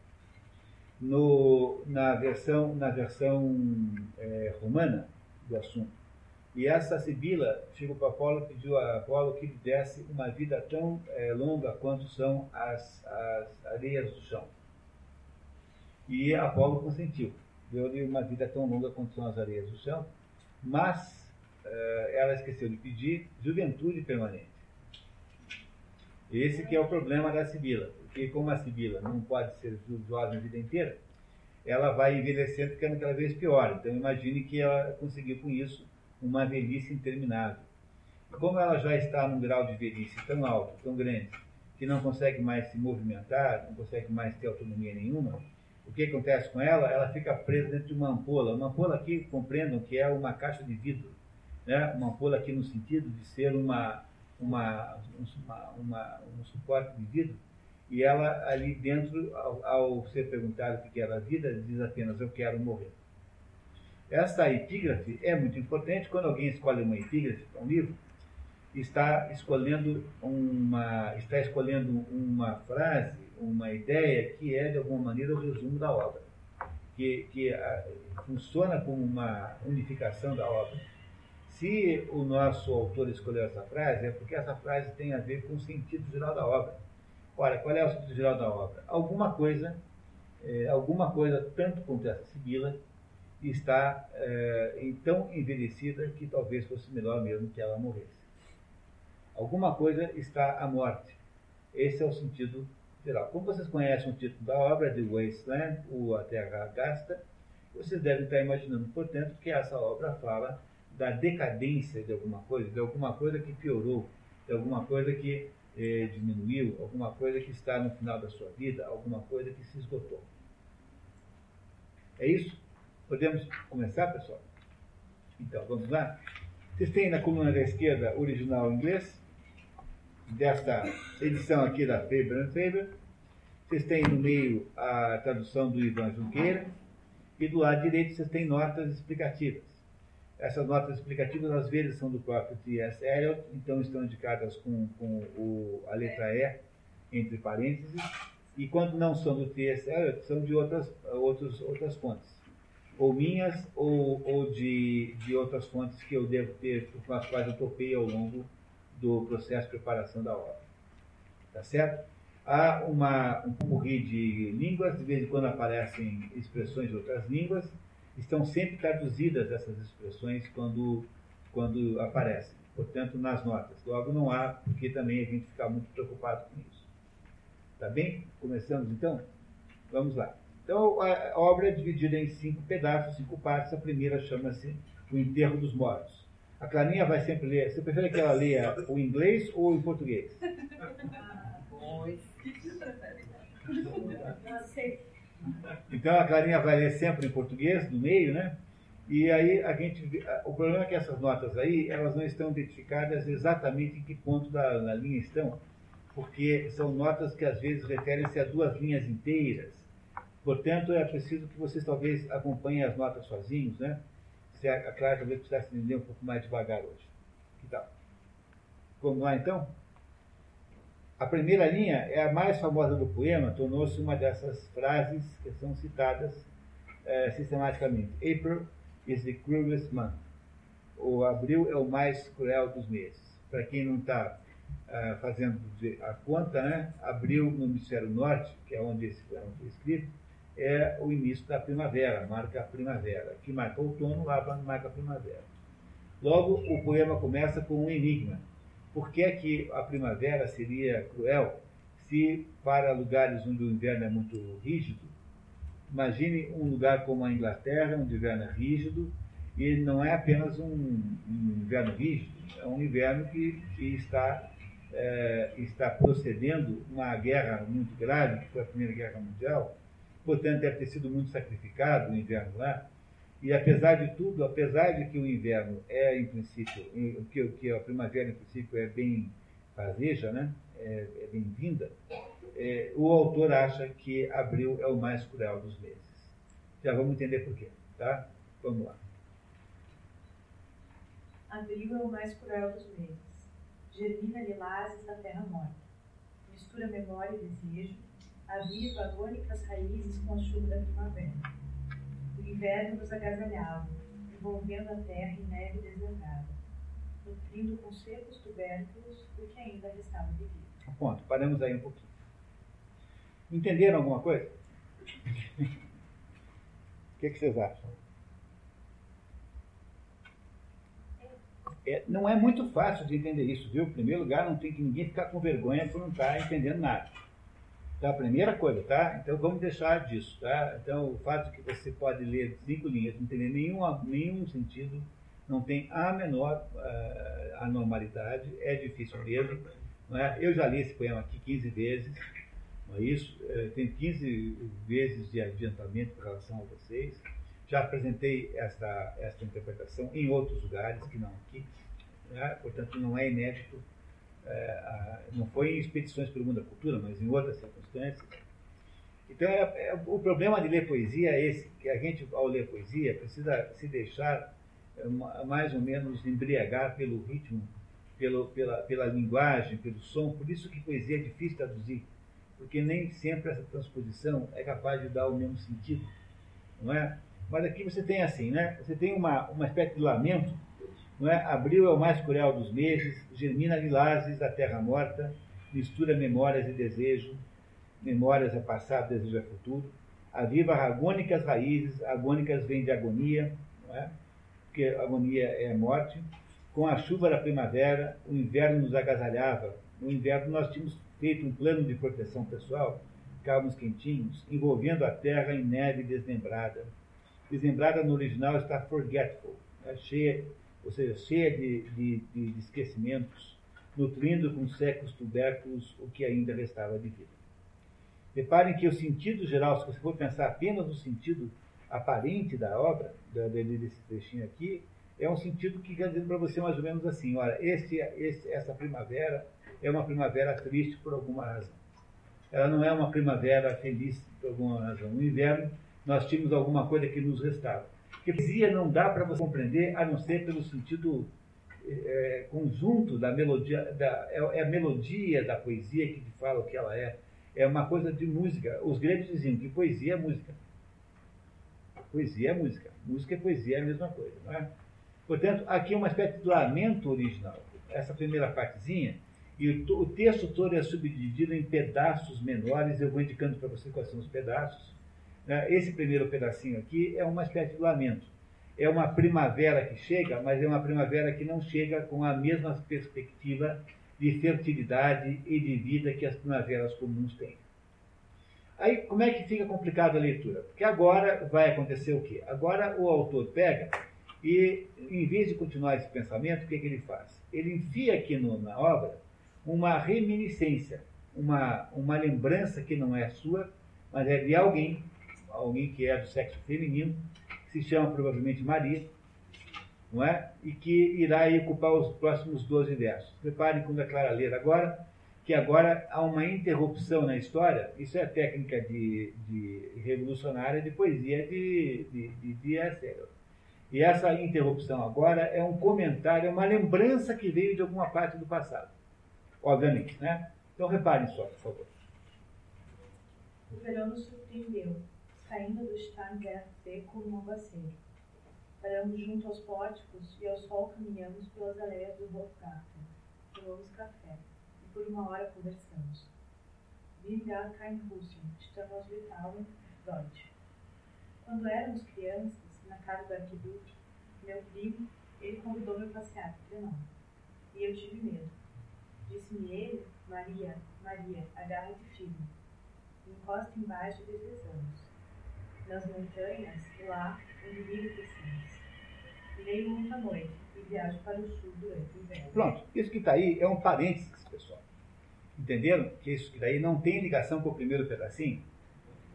no, na versão, na versão é, romana do assunto. E essa Sibila chegou para Apolo e pediu a Apolo que lhe desse uma vida tão é, longa quanto são as, as areias do chão. E Apolo consentiu. Deu-lhe uma vida tão longa quanto são as areias do chão, mas é, ela esqueceu de pedir juventude permanente. Esse que é o problema da Sibila, porque como a Sibila não pode ser jovem a vida inteira, ela vai envelhecendo ficando cada vez pior. Então imagine que ela conseguiu com isso uma velhice interminável. E como ela já está num grau de velhice tão alto, tão grande, que não consegue mais se movimentar, não consegue mais ter autonomia nenhuma, o que acontece com ela? Ela fica presa dentro de uma ampola. Uma ampola aqui, compreendam que é uma caixa de vidro. Né? Uma ampola aqui no sentido de ser uma, uma, uma, uma, um suporte de vidro, e ela ali dentro, ao, ao ser perguntado o que era a vida, diz apenas, eu quero morrer. Essa epígrafe é muito importante, quando alguém escolhe uma epígrafe para um livro, está escolhendo uma, está escolhendo uma frase, uma ideia que é, de alguma maneira, o resumo da obra, que, que a, funciona como uma unificação da obra se o nosso autor escolheu essa frase, é porque essa frase tem a ver com o sentido geral da obra. Ora, qual é o sentido geral da obra? Alguma coisa, é, alguma coisa, tanto quanto essa Sibila, está é, tão envelhecida que talvez fosse melhor mesmo que ela morresse. Alguma coisa está à morte. Esse é o sentido geral. Como vocês conhecem o título da obra, The Wasteland, ou A Terra Gasta, vocês devem estar imaginando, portanto, que essa obra fala da decadência de alguma coisa, de alguma coisa que piorou, de alguma coisa que eh, diminuiu, alguma coisa que está no final da sua vida, alguma coisa que se esgotou. É isso? Podemos começar, pessoal? Então, vamos lá? Vocês têm na coluna da esquerda original em inglês, desta edição aqui da Faber Faber. Vocês têm no meio a tradução do Ivan Junqueira. E do lado direito vocês têm notas explicativas. Essas notas explicativas, às vezes, são do próprio T.S. Eliot, então estão indicadas com, com o, a letra E entre parênteses, e quando não são do T.S. Eliot, são de outras, outros, outras fontes, ou minhas, ou, ou de, de outras fontes que eu devo ter, com as quais eu topei ao longo do processo de preparação da obra. Tá certo? Há uma, um curri de línguas, de vez em quando aparecem expressões de outras línguas, estão sempre traduzidas essas expressões quando, quando aparecem, portanto, nas notas. Logo, não há porque também a gente ficar muito preocupado com isso. Tá bem? Começamos então? Vamos lá. Então, a obra é dividida em cinco pedaços, cinco partes. A primeira chama-se O Enterro dos Mortos. A Clarinha vai sempre ler. Você prefere que ela leia o inglês ou o português? Pois. Não sei. Então a Clarinha vai ler sempre em português, no meio, né? E aí a gente. O problema é que essas notas aí, elas não estão identificadas exatamente em que ponto da, da linha estão, porque são notas que às vezes referem-se a duas linhas inteiras. Portanto, é preciso que vocês talvez acompanhem as notas sozinhos, né? Se a Clara talvez precisasse entender um pouco mais devagar hoje. Que tal? Vamos lá então? A primeira linha é a mais famosa do poema, tornou-se uma dessas frases que são citadas é, sistematicamente. April is the cruelest month. o abril é o mais cruel dos meses. Para quem não está uh, fazendo a conta, né? abril no hemisfério norte, que é onde esse poema foi escrito, é o início da primavera, marca a primavera. Que marca outono, lá marca a primavera. Logo, o poema começa com um enigma. Por que é que a primavera seria cruel se para lugares onde o inverno é muito rígido, imagine um lugar como a Inglaterra, onde o inverno é rígido, e não é apenas um, um inverno rígido, é um inverno que, que está, é, está procedendo uma guerra muito grave, que foi a Primeira Guerra Mundial, portanto deve ter sido muito sacrificado o inverno lá, e apesar de tudo, apesar de que o inverno é, em princípio, que, que a primavera, em princípio, é bem fazeja, né? é, é bem-vinda, é, o autor acha que abril é o mais cruel dos meses. Já vamos entender por quê, tá? Vamos lá. Abril é o mais cruel dos meses. Germina lilazes da terra morta. Mistura memória e desejo. Aviva agônicas raízes com a chuva da primavera. Inverno nos agasalhava, envolvendo a terra em neve desertada, nutrindo com secos tubérculos o que ainda restava de vida. Ponto. Paramos aí um pouquinho. Entenderam alguma coisa? O que, que, vocês acham? É, não é muito fácil de entender isso, viu? Em primeiro lugar, não tem que ninguém ficar com vergonha por não estar entendendo nada. Tá? Primeira coisa, tá? Então vamos deixar disso, tá? Então o fato que você pode ler cinco linhas, não tem nenhum, nenhum sentido, não tem a menor uh, anormalidade, é difícil mesmo. É? Eu já li esse poema aqui 15 vezes, não é isso? É, tem 15 vezes de adiantamento com relação a vocês. Já apresentei esta, esta interpretação em outros lugares, que não aqui. É? Portanto, não é inédito. É, não foi em expedições pelo mundo da cultura, mas em outras circunstâncias. Então, é, é, o problema de ler poesia é esse, que a gente, ao ler poesia, precisa se deixar é, mais ou menos embriagar pelo ritmo pelo, pela, pela linguagem, pelo som. Por isso que poesia é difícil traduzir, porque nem sempre essa transposição é capaz de dar o mesmo sentido, não é? Mas aqui você tem assim, né? Você tem uma, uma espécie de lamento, não é? Abril é o mais cruel dos meses, germina lilazes da terra morta, mistura memórias e desejo, memórias é passado, desejo é futuro, aviva agônicas raízes, agônicas vem de agonia, não é? Porque agonia é morte, com a chuva da primavera, o inverno nos agasalhava. No inverno nós tínhamos feito um plano de proteção pessoal, ficávamos quentinhos, envolvendo a terra em neve desmembrada. Desmembrada no original está forgetful, né? cheia, ou seja, cheia de, de, de, esquecimentos, nutrindo com secos tubérculos o que ainda restava de vida. Reparem que o sentido geral, se você for pensar apenas no sentido aparente da obra, desse trechinho aqui, é um sentido que quer dizer para você mais ou menos assim, olha, esse, esse, essa primavera é uma primavera triste por alguma razão. Ela não é uma primavera feliz por alguma razão. No inverno, nós tínhamos alguma coisa que nos restava. Porque poesia não dá para você compreender a não ser pelo sentido é, conjunto da melodia, da, é, é, a melodia da poesia que te fala o que ela é. É uma coisa de música. Os gregos diziam que poesia é música. Poesia é música. Música e poesia é a mesma coisa, não é? Portanto, aqui é uma espécie de lamento original. Essa primeira partezinha, e o, o texto todo é subdividido em pedaços menores, eu vou indicando para você quais são os pedaços. Né? Esse primeiro pedacinho aqui é uma espécie de lamento. É uma primavera que chega, mas é uma primavera que não chega com a mesma perspectiva de fertilidade e de vida que as primaveras comuns têm. Aí, como é que fica complicada a leitura? Porque agora vai acontecer o quê? Agora o autor pega e, em vez de continuar esse pensamento, o que, é que ele faz? Ele enfia aqui no, na obra uma reminiscência, uma, uma lembrança que não é sua, mas é de alguém, alguém que é do sexo feminino, que se chama provavelmente Maria, não é? E que irá ocupar os próximos 12 versos. Preparem quando a Clara ler agora, que agora há uma interrupção na história, isso é técnica de, de revolucionária de poesia de, de, de, de e essa interrupção agora é um comentário, é uma lembrança que veio de alguma parte do passado. Obviamente, né? Então reparem só, por favor. O verão nos surpreendeu, saindo do Starnberg seco no aguaceiro. Paramos junto aos pórticos e ao sol caminhamos pelas areias do Hofgarten. Tomamos café e por uma hora conversamos. Wir gar kein Russen, estamos Litauen, Deutsch. Quando éramos crianças, na casa do arquiduque, meu primo, ele convidou-me a passear por Trenó. E eu tive medo. Disse-me ele, Maria, Maria, agarra-te firme. Encosta embaixo e deslizamos. Nas montanhas, lá, onde vive piscinas. Leio muito à noite e viajo para o sul durante o inverno. Pronto, isso que está aí é um parênteses, pessoal. Entenderam? Que isso que daí não tem ligação com o primeiro pedacinho.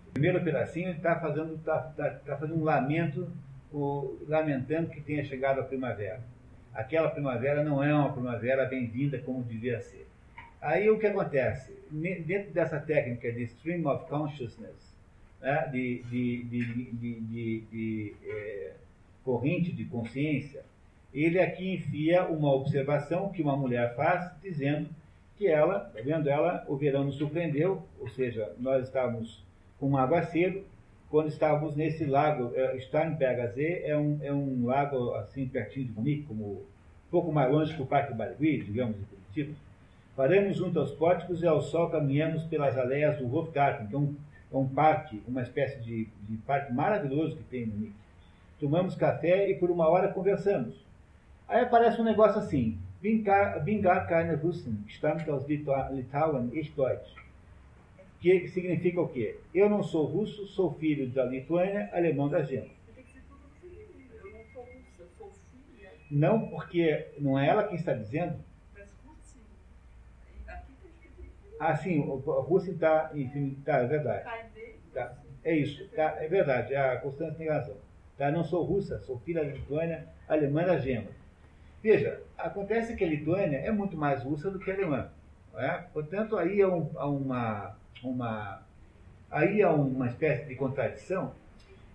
O primeiro pedacinho está fazendo, tá, tá, tá fazendo um lamento, o, lamentando que tenha chegado a primavera. Aquela primavera não é uma primavera bem-vinda como devia ser. Aí o que acontece? Dentro dessa técnica de stream of consciousness, né, de, de, de, de é, corrente de consciência, ele aqui enfia uma observação que uma mulher faz, dizendo que ela, tá vendo ela, o verão nos surpreendeu, ou seja, nós estávamos com um aguaceiro, quando estávamos nesse lago, é, Starnberger See é um, é um lago assim pertinho de Munique, como um pouco mais longe que o Parque Barigui, digamos, em Curitiba. Paramos junto aos pórticos e ao sol caminhamos pelas aleias do Hofgarten, que é um, é um parque, uma espécie de, de parque maravilhoso que tem em Munique. Tomamos café e por uma hora conversamos. Aí aparece um negócio assim, Vingar keine Russen, stammt aus Litauen, ich Deutsch. Que significa o quê? Eu não sou russo, sou filho da Lituânia, alemão da gema. Não, porque não é ela quem está dizendo. Ah, sim, a Rússia está, enfim, tá, é verdade. Tá, é isso, tá, é verdade, a Constância tem razão. Tá, não sou russa, sou filha da Lituânia, alemã da gema. Veja, acontece que a Lituânia é muito mais russa do que a alemã. É? Portanto, aí há, um, há, uma, uma, aí há uma espécie de contradição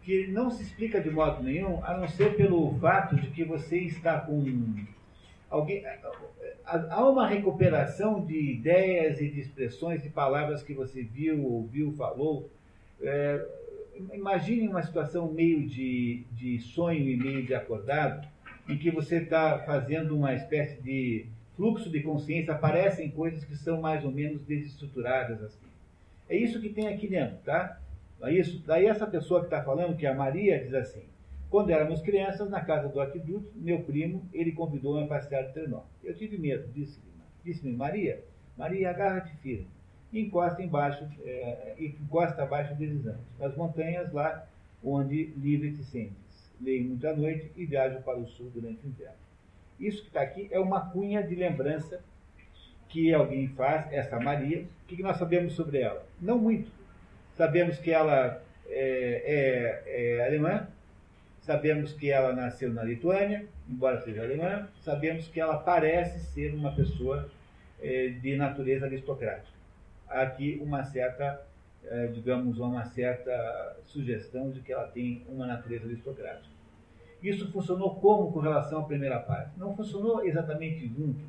que não se explica de modo nenhum, a não ser pelo fato de que você está com alguém. Há uma recuperação de ideias e de expressões e palavras que você viu, ouviu, falou. É, imagine uma situação meio de, de sonho e meio de acordado em que você está fazendo uma espécie de fluxo de consciência, aparecem coisas que são mais ou menos desestruturadas assim. É isso que tem aqui dentro, tá? É isso. Daí essa pessoa que está falando, que é a Maria, diz assim, quando éramos crianças, na casa do arquiduque, meu primo, ele convidou-me a passear de trenó. Eu tive medo, disse-me, disse-me, Maria, Maria, agarra-te firme. Encosta embaixo, é, encosta abaixo deslizante. Nas montanhas lá onde livre te sente leio muita noite e viajo para o sul durante o inverno. Isso que está aqui é uma cunha de lembrança que alguém faz, essa Maria. O que nós sabemos sobre ela? Não muito. Sabemos que ela é, é, é alemã, sabemos que ela nasceu na Lituânia, embora seja alemã, sabemos que ela parece ser uma pessoa é, de natureza aristocrática. Há aqui uma certa é, digamos, uma certa sugestão de que ela tem uma natureza aristocrática. Isso funcionou como com relação à primeira parte? Não funcionou exatamente junto.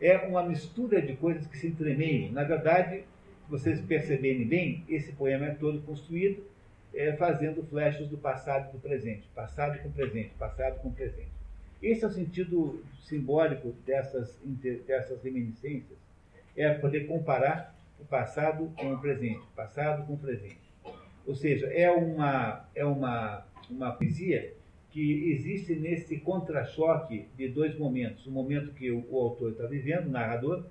É uma mistura de coisas que se entremeiam. Na verdade, vocês perceberem bem, esse poema é todo construído é, fazendo flechas do passado e do presente, passado com presente, passado com presente. Esse é o sentido simbólico dessas, dessas reminiscências, é poder comparar o passado com o presente, passado com o presente. Ou seja, é uma, é uma, uma poesia que existe nesse contra-choque de dois momentos. O momento que o, o autor está vivendo, o narrador,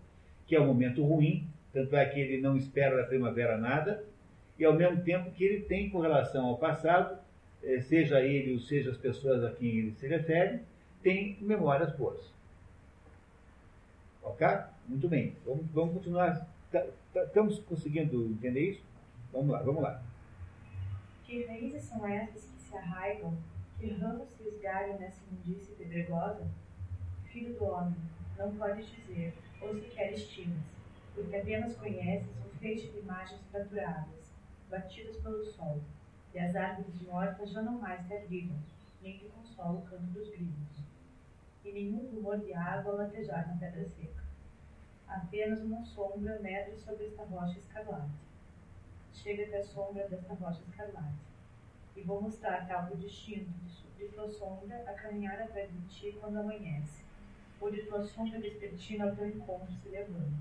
que é um momento ruim, tanto é que ele não espera da primavera nada, e ao mesmo tempo que ele tem com relação ao passado, eh, seja ele ou seja as pessoas a quem ele se refere, tem memórias boas. Ok? Muito bem. Vamos, vamos continuar Tá, tá, estamos conseguindo entender isso? Vamos lá, vamos lá. Que raízes são essas que se arraigam, que ramos se esgalham nessa imundície pedregosa? Filho do homem, não podes dizer, ou sequer estimas, porque apenas conheces um feixe de imagens fraturadas, batidas pelo sol, e as árvores mortas já não mais te abrigam, nem te consola o canto dos grilos, e nenhum rumor de água latejar na pedra seca apenas uma sombra medra sobre esta rocha escarlate. Chega até a sombra desta rocha escarlate. E vou mostrar-te algo distinto de tua sombra a caminhar atrás de ti quando amanhece, ou de tua sombra despertina ao teu encontro se levando.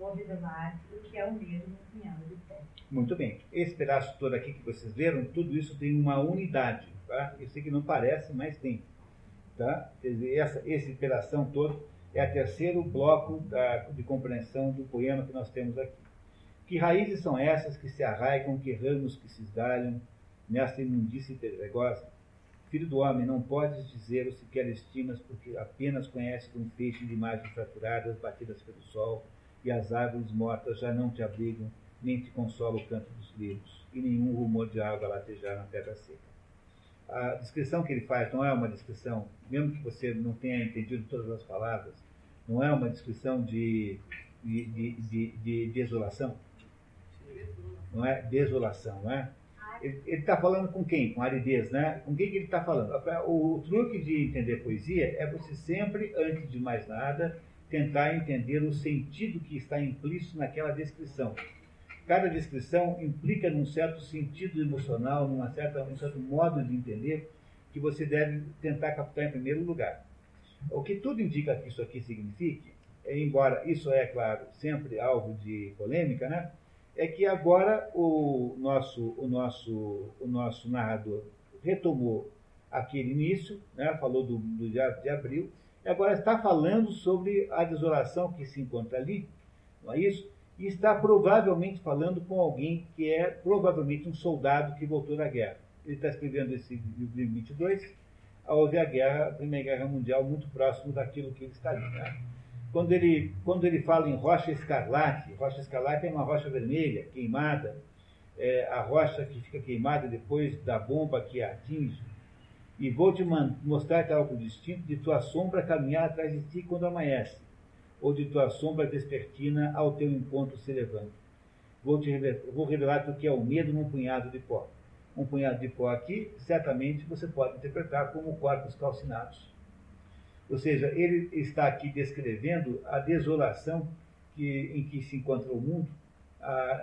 O que é o no punhado de pé. Muito bem. Esse pedaço todo aqui que vocês leram, tudo isso tem uma unidade. Tá? Eu sei que não parece, mas tem. Tá? Essa, essa operação toda é o terceiro bloco da, de compreensão do poema que nós temos aqui. Que raízes são essas que se arraigam, que ramos que se esgalham nessa imundície pedregosa? Filho do homem, não podes dizer o sequer estimas, porque apenas conheces um feixe de imagens fraturadas, batidas pelo sol, e as árvores mortas já não te abrigam, nem te consola o canto dos livros, e nenhum rumor de água latejar na terra seca. A descrição que ele faz não é uma descrição, mesmo que você não tenha entendido todas as palavras, não é uma descrição de, de, de, de, de desolação. Não é desolação, não é? Ele está falando com quem? Com aridez, né? Com quem que ele está falando? O, truque de entender poesia é você sempre, antes de mais nada, tentar entender o sentido que está implícito naquela descrição. Cada descrição implica num certo sentido emocional, numa certa, um certo modo de entender que você deve tentar captar em primeiro lugar. O que tudo indica que isso aqui signifique, embora isso é, claro, sempre alvo de polêmica, né? é que agora o nosso, o nosso, o nosso narrador retomou aquele início, né? falou do, do de abril, agora está falando sobre a desolação que se encontra ali, não é isso? E está provavelmente falando com alguém que é provavelmente um soldado que voltou da guerra. Ele está escrevendo esse livro 22 ao ver a guerra, a Primeira Guerra Mundial, muito próximo daquilo que ele está ali. Né? Quando, ele, quando ele fala em rocha escarlate, rocha escarlate é uma rocha vermelha, queimada, é a rocha que fica queimada depois da bomba que atinge e vou te mostrar algo distinto de tua sombra caminhar atrás de ti quando amanhece, ou de tua sombra despertina ao teu encontro se levanta. Vou te vou revelar o que é o medo num punhado de pó. Um punhado de pó aqui, certamente você pode interpretar como corpos calcinados. Ou seja, ele está aqui descrevendo a desolação que, em que se encontra o mundo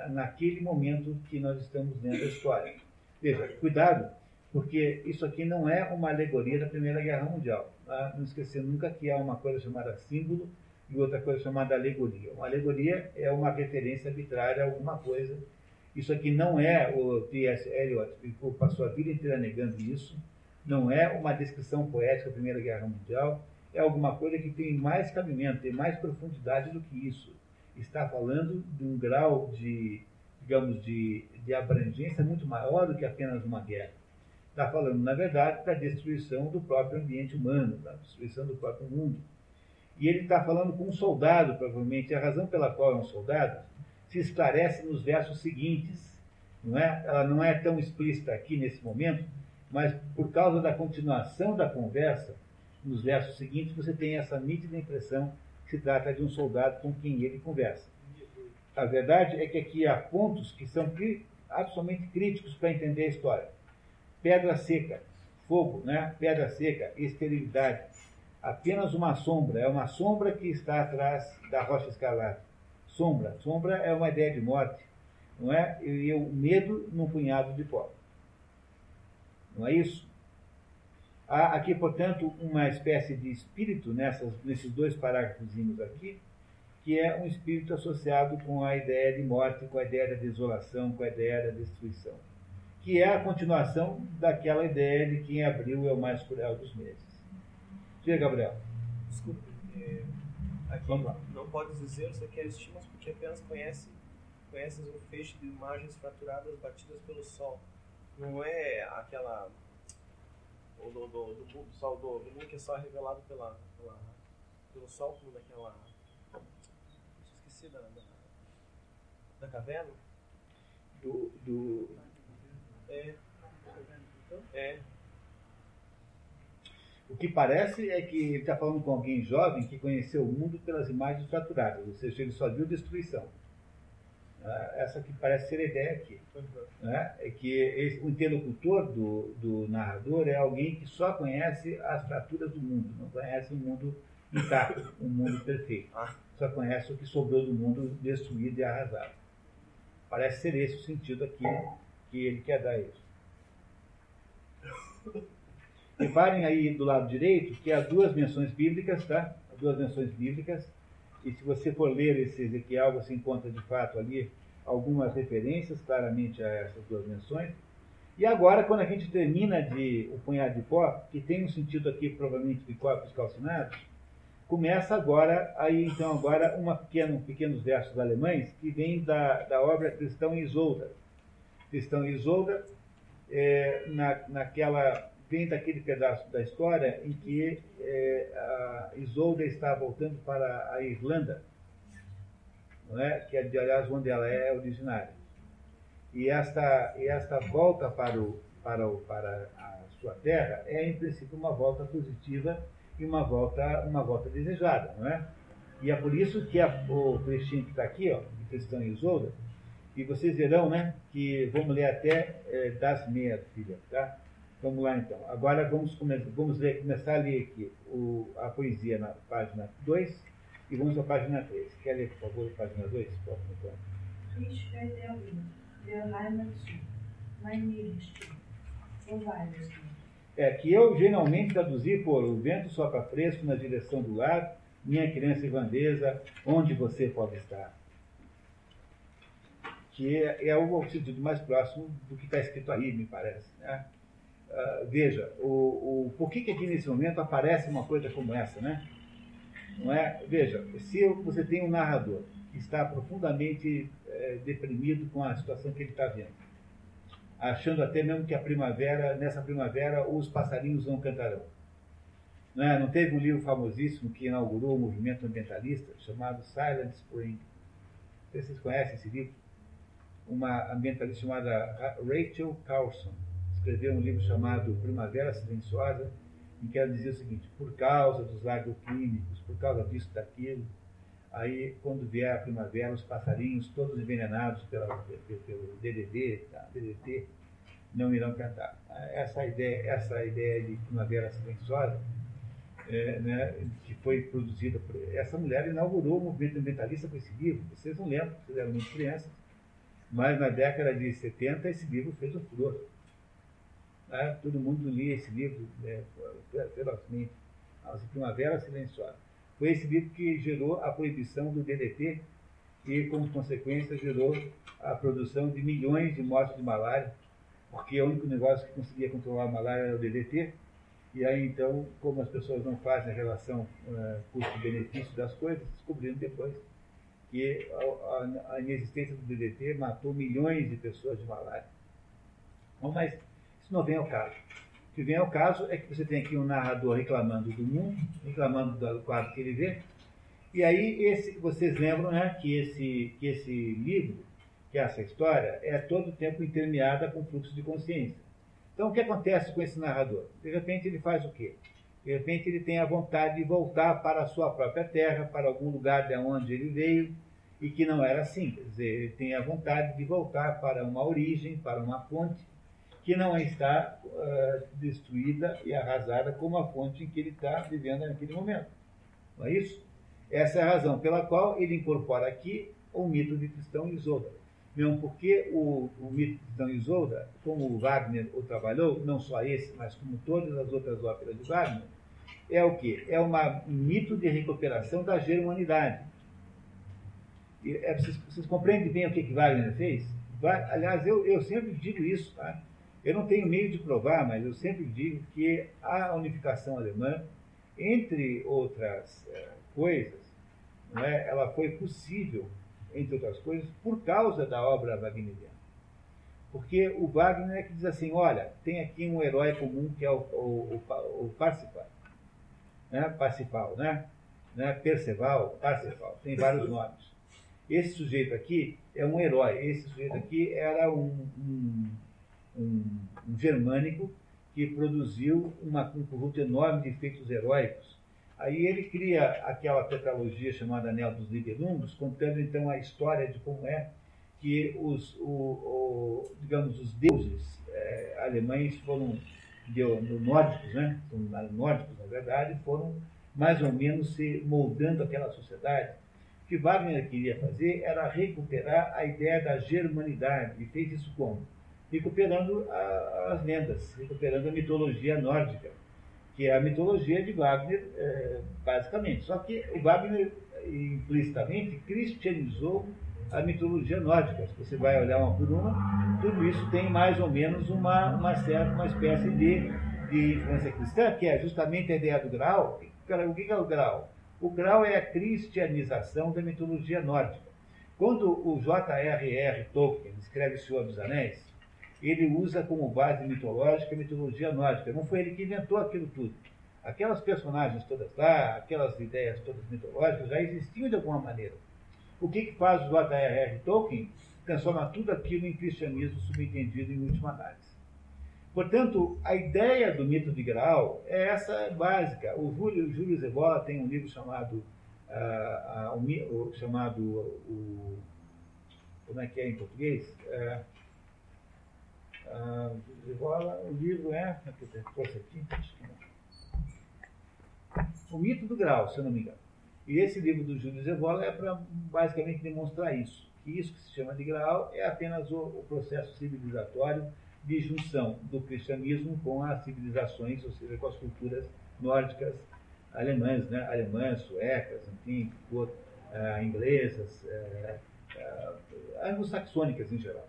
naquele momento que nós estamos lendo a história. Veja, cuidado, porque isso aqui não é uma alegoria da Primeira Guerra Mundial. Tá? Não esquecer nunca que há uma coisa chamada símbolo e outra coisa chamada alegoria. Uma alegoria é uma referência arbitrária a alguma coisa. Isso aqui não é o T.S. Eliot, que passou a vida inteira negando isso. Não é uma descrição poética da Primeira Guerra Mundial. É alguma coisa que tem mais cabimento, tem mais profundidade do que isso. Está falando de um grau de, digamos, de, de abrangência muito maior do que apenas uma guerra está falando, na verdade, da destruição do próprio ambiente humano, da destruição do próprio mundo. E ele está falando com um soldado, provavelmente. A razão pela qual é um soldado se esclarece nos versos seguintes. Não é? Ela não é tão explícita aqui nesse momento, mas por causa da continuação da conversa, nos versos seguintes, você tem essa nítida impressão que se trata de um soldado com quem ele conversa. A verdade é que aqui há pontos que são absolutamente críticos para entender a história pedra seca, fogo, né? pedra seca, esterilidade. Apenas uma sombra, é uma sombra que está atrás da rocha escalada. Sombra, sombra é uma ideia de morte, não é? E o medo num punhado de pó. Não é isso? Há aqui, portanto, uma espécie de espírito nessas, nesses dois parágrafos aqui, que é um espírito associado com a ideia de morte, com a ideia da desolação, com a ideia da destruição que é a continuação daquela ideia de que em abril é o mais cruel dos meses. Diga, Gabriel. Desculpe, é, aqui não pode dizer você quer estimas porque apenas conhece, conheces o feixe de imagens fraturadas batidas pelo sol. Não é aquela. O do, do, do, do sol do, do mundo que é só revelado pela, pela, pelo sol, como daquela. Esqueci da, da, da caverna. Do, do, é. É. O que parece é que ele está falando com alguém jovem que conheceu o mundo pelas imagens fraturadas, ou seja, ele só viu destruição. Ah, essa que parece ser a ideia aqui. Né? É que esse, o interlocutor do, do narrador é alguém que só conhece as fraturas do mundo, não conhece o mundo intacto, o mundo perfeito. Ah. Só conhece o que sobrou do mundo destruído e arrasado. Parece ser esse o sentido aqui que ele quer dar isso. Reparem aí do lado direito que há duas menções bíblicas, tá? Há duas menções bíblicas. E se você for ler esse Ezequiel, você encontra de fato ali algumas referências claramente a essas duas menções. E agora, quando a gente termina de o punhado de pó, que tem um sentido aqui provavelmente de corpos calcinados, começa agora, aí então agora uma pequeno, pequenos versos alemães que vêm da, da obra Cristão Isolda. Cristão e Isolda, é, na, naquela, vem daquele pedaço da história em que é, a Isolda está voltando para a Irlanda, não é? que é, aliás, onde ela é originária. E esta, e esta volta para, o, para, o, para a sua terra é, em princípio, uma volta positiva e uma volta, uma volta desejada, não é? E é por isso que a, o trechinho que está aqui, ó, de Cristão e Isolda, e vocês verão, né, que vamos ler até é, das meias, filha, tá? Vamos lá então. Agora vamos, vamos ler, começar a ler aqui o, a poesia na página 2 e vamos à página 3. Quer ler, por favor, a página 2? Próximo ponto. É que eu geralmente traduzi por o vento sopra fresco na direção do lar, minha criança irlandesa, onde você pode estar. Que é, o sentido mais próximo do que está escrito aí, me parece. Né? Uh, veja, o, o, por que, que aqui nesse momento aparece uma coisa como essa, né? Não é? Veja, se você tem um narrador que está profundamente é, deprimido com a situação que ele está vendo, achando até mesmo que a primavera, nessa primavera, os passarinhos não cantarão. Não, é? não teve um livro famosíssimo que inaugurou o movimento ambientalista chamado Silent Spring. Vocês conhecem esse livro? Uma ambientalista chamada Rachel Carlson escreveu um livro chamado Primavera Silenciosa, em que ela dizia o seguinte: por causa dos agroquímicos, por causa disso, daquilo, aí quando vier a primavera, os passarinhos, todos envenenados pela, pelo DDT, tá? DDT, não irão cantar. Essa ideia, essa ideia de primavera silenciosa, é, né, que foi produzida por essa mulher, inaugurou o movimento ambientalista com esse livro. Vocês não lembram, vocês eram muito crianças, mas na década de 70 esse livro fez um furor. Né? Todo mundo lia esse livro né, ferozmente. A Primavera Silenciosa. Foi esse livro que gerou a proibição do DDT e, como consequência, gerou a produção de milhões de mortes de malária, porque o único negócio que conseguia controlar a malária era o DDT. E aí, então, como as pessoas não fazem a relação uh, custo-benefício das coisas, descobriram depois que a, a, a, inexistência do DDT matou milhões de pessoas de malária. Bom, mas isso não vem ao caso. O que vem ao caso é que você tem aqui um narrador reclamando do mundo, reclamando do quadro que ele vê. E aí, esse, vocês lembram né, que, esse, que esse livro, que essa história, é todo o tempo intermeada com fluxo de consciência. Então, o que acontece com esse narrador? De repente, ele faz o quê? De repente, ele tem a vontade de voltar para a sua própria terra, para algum lugar de onde ele veio, e que não era assim. Quer dizer, ele tem a vontade de voltar para uma origem, para uma fonte, que não está uh, destruída e arrasada como a fonte em que ele está vivendo naquele momento. Não é isso? Essa é a razão pela qual ele incorpora aqui o mito de Cristão Isolda. Mesmo porque o, o mito de Cristão Isolda, como o Wagner o trabalhou, não só esse, mas como todas as outras óperas de Wagner, é o que? É uma, um mito de recuperação da germanidade. E, é, vocês, vocês, compreendem bem o que, que Wagner fez? Aliás, eu, eu sempre digo isso, tá? Eu não tenho meio de provar, mas eu sempre digo que a unificação alemã, entre outras é, coisas, é, ela foi possível, entre outras coisas, por causa da obra wagneriana. Porque o Wagner é que diz assim, olha, tem aqui um herói comum que é o, o, o, o Parsifal, né? Parsifal, né? né? Perceval, Parsifal, tem vários nomes. Esse sujeito aqui é um herói, esse sujeito aqui era um, um um, um germânico que produziu uma, um conjunto enorme de feitos heróicos. Aí ele cria aquela tetralogia chamada Anel dos Nibelungos, contando então a história de como é que os, o, o, digamos, os deuses é, alemães foram deu, nórdicos, né? nórdicos, na verdade, foram mais ou menos se moldando aquela sociedade. O que Wagner queria fazer era recuperar a ideia da germanidade, e fez isso como? recuperando a, as lendas, recuperando a mitologia nórdica, que é a mitologia de Wagner, é, basicamente. Só que o Wagner, implicitamente, cristianizou a mitologia nórdica. Se você vai olhar uma por uma, tudo isso tem mais ou menos uma, uma certa, uma espécie de, de influência cristã, que é justamente a ideia do grau. O que é o grau? O grau é a cristianização da mitologia nórdica. Quando o J.R.R. Tolkien escreve O Senhor dos Anéis, ele usa como base mitológica a mitologia nórdica. Não foi ele que inventou aquilo tudo. Aquelas personagens todas lá, aquelas ideias todas mitológicas já existiam de alguma maneira. O que, que faz o J.R.R. Tolkien? Transforma tudo aquilo em cristianismo subentendido em última análise. Portanto, a ideia do mito de Graal é essa básica. O Júlio, Júlio Zevola tem um livro chamado, uh, uh, o, chamado o, como é que é em português? Uh, uh, Zevola, o livro é, trouxe aqui, o mito do Graal, se eu não me engano. E esse livro do Júlio Zevola é para basicamente demonstrar isso. Que isso que se chama de Graal é apenas o, o processo civilizatório de junção do cristianismo com as civilizações, ou seja, com as culturas nórdicas alemãs, né? alemãs, suecas, enfim, uh, inglesas, uh, uh, anglo-saxônicas em geral.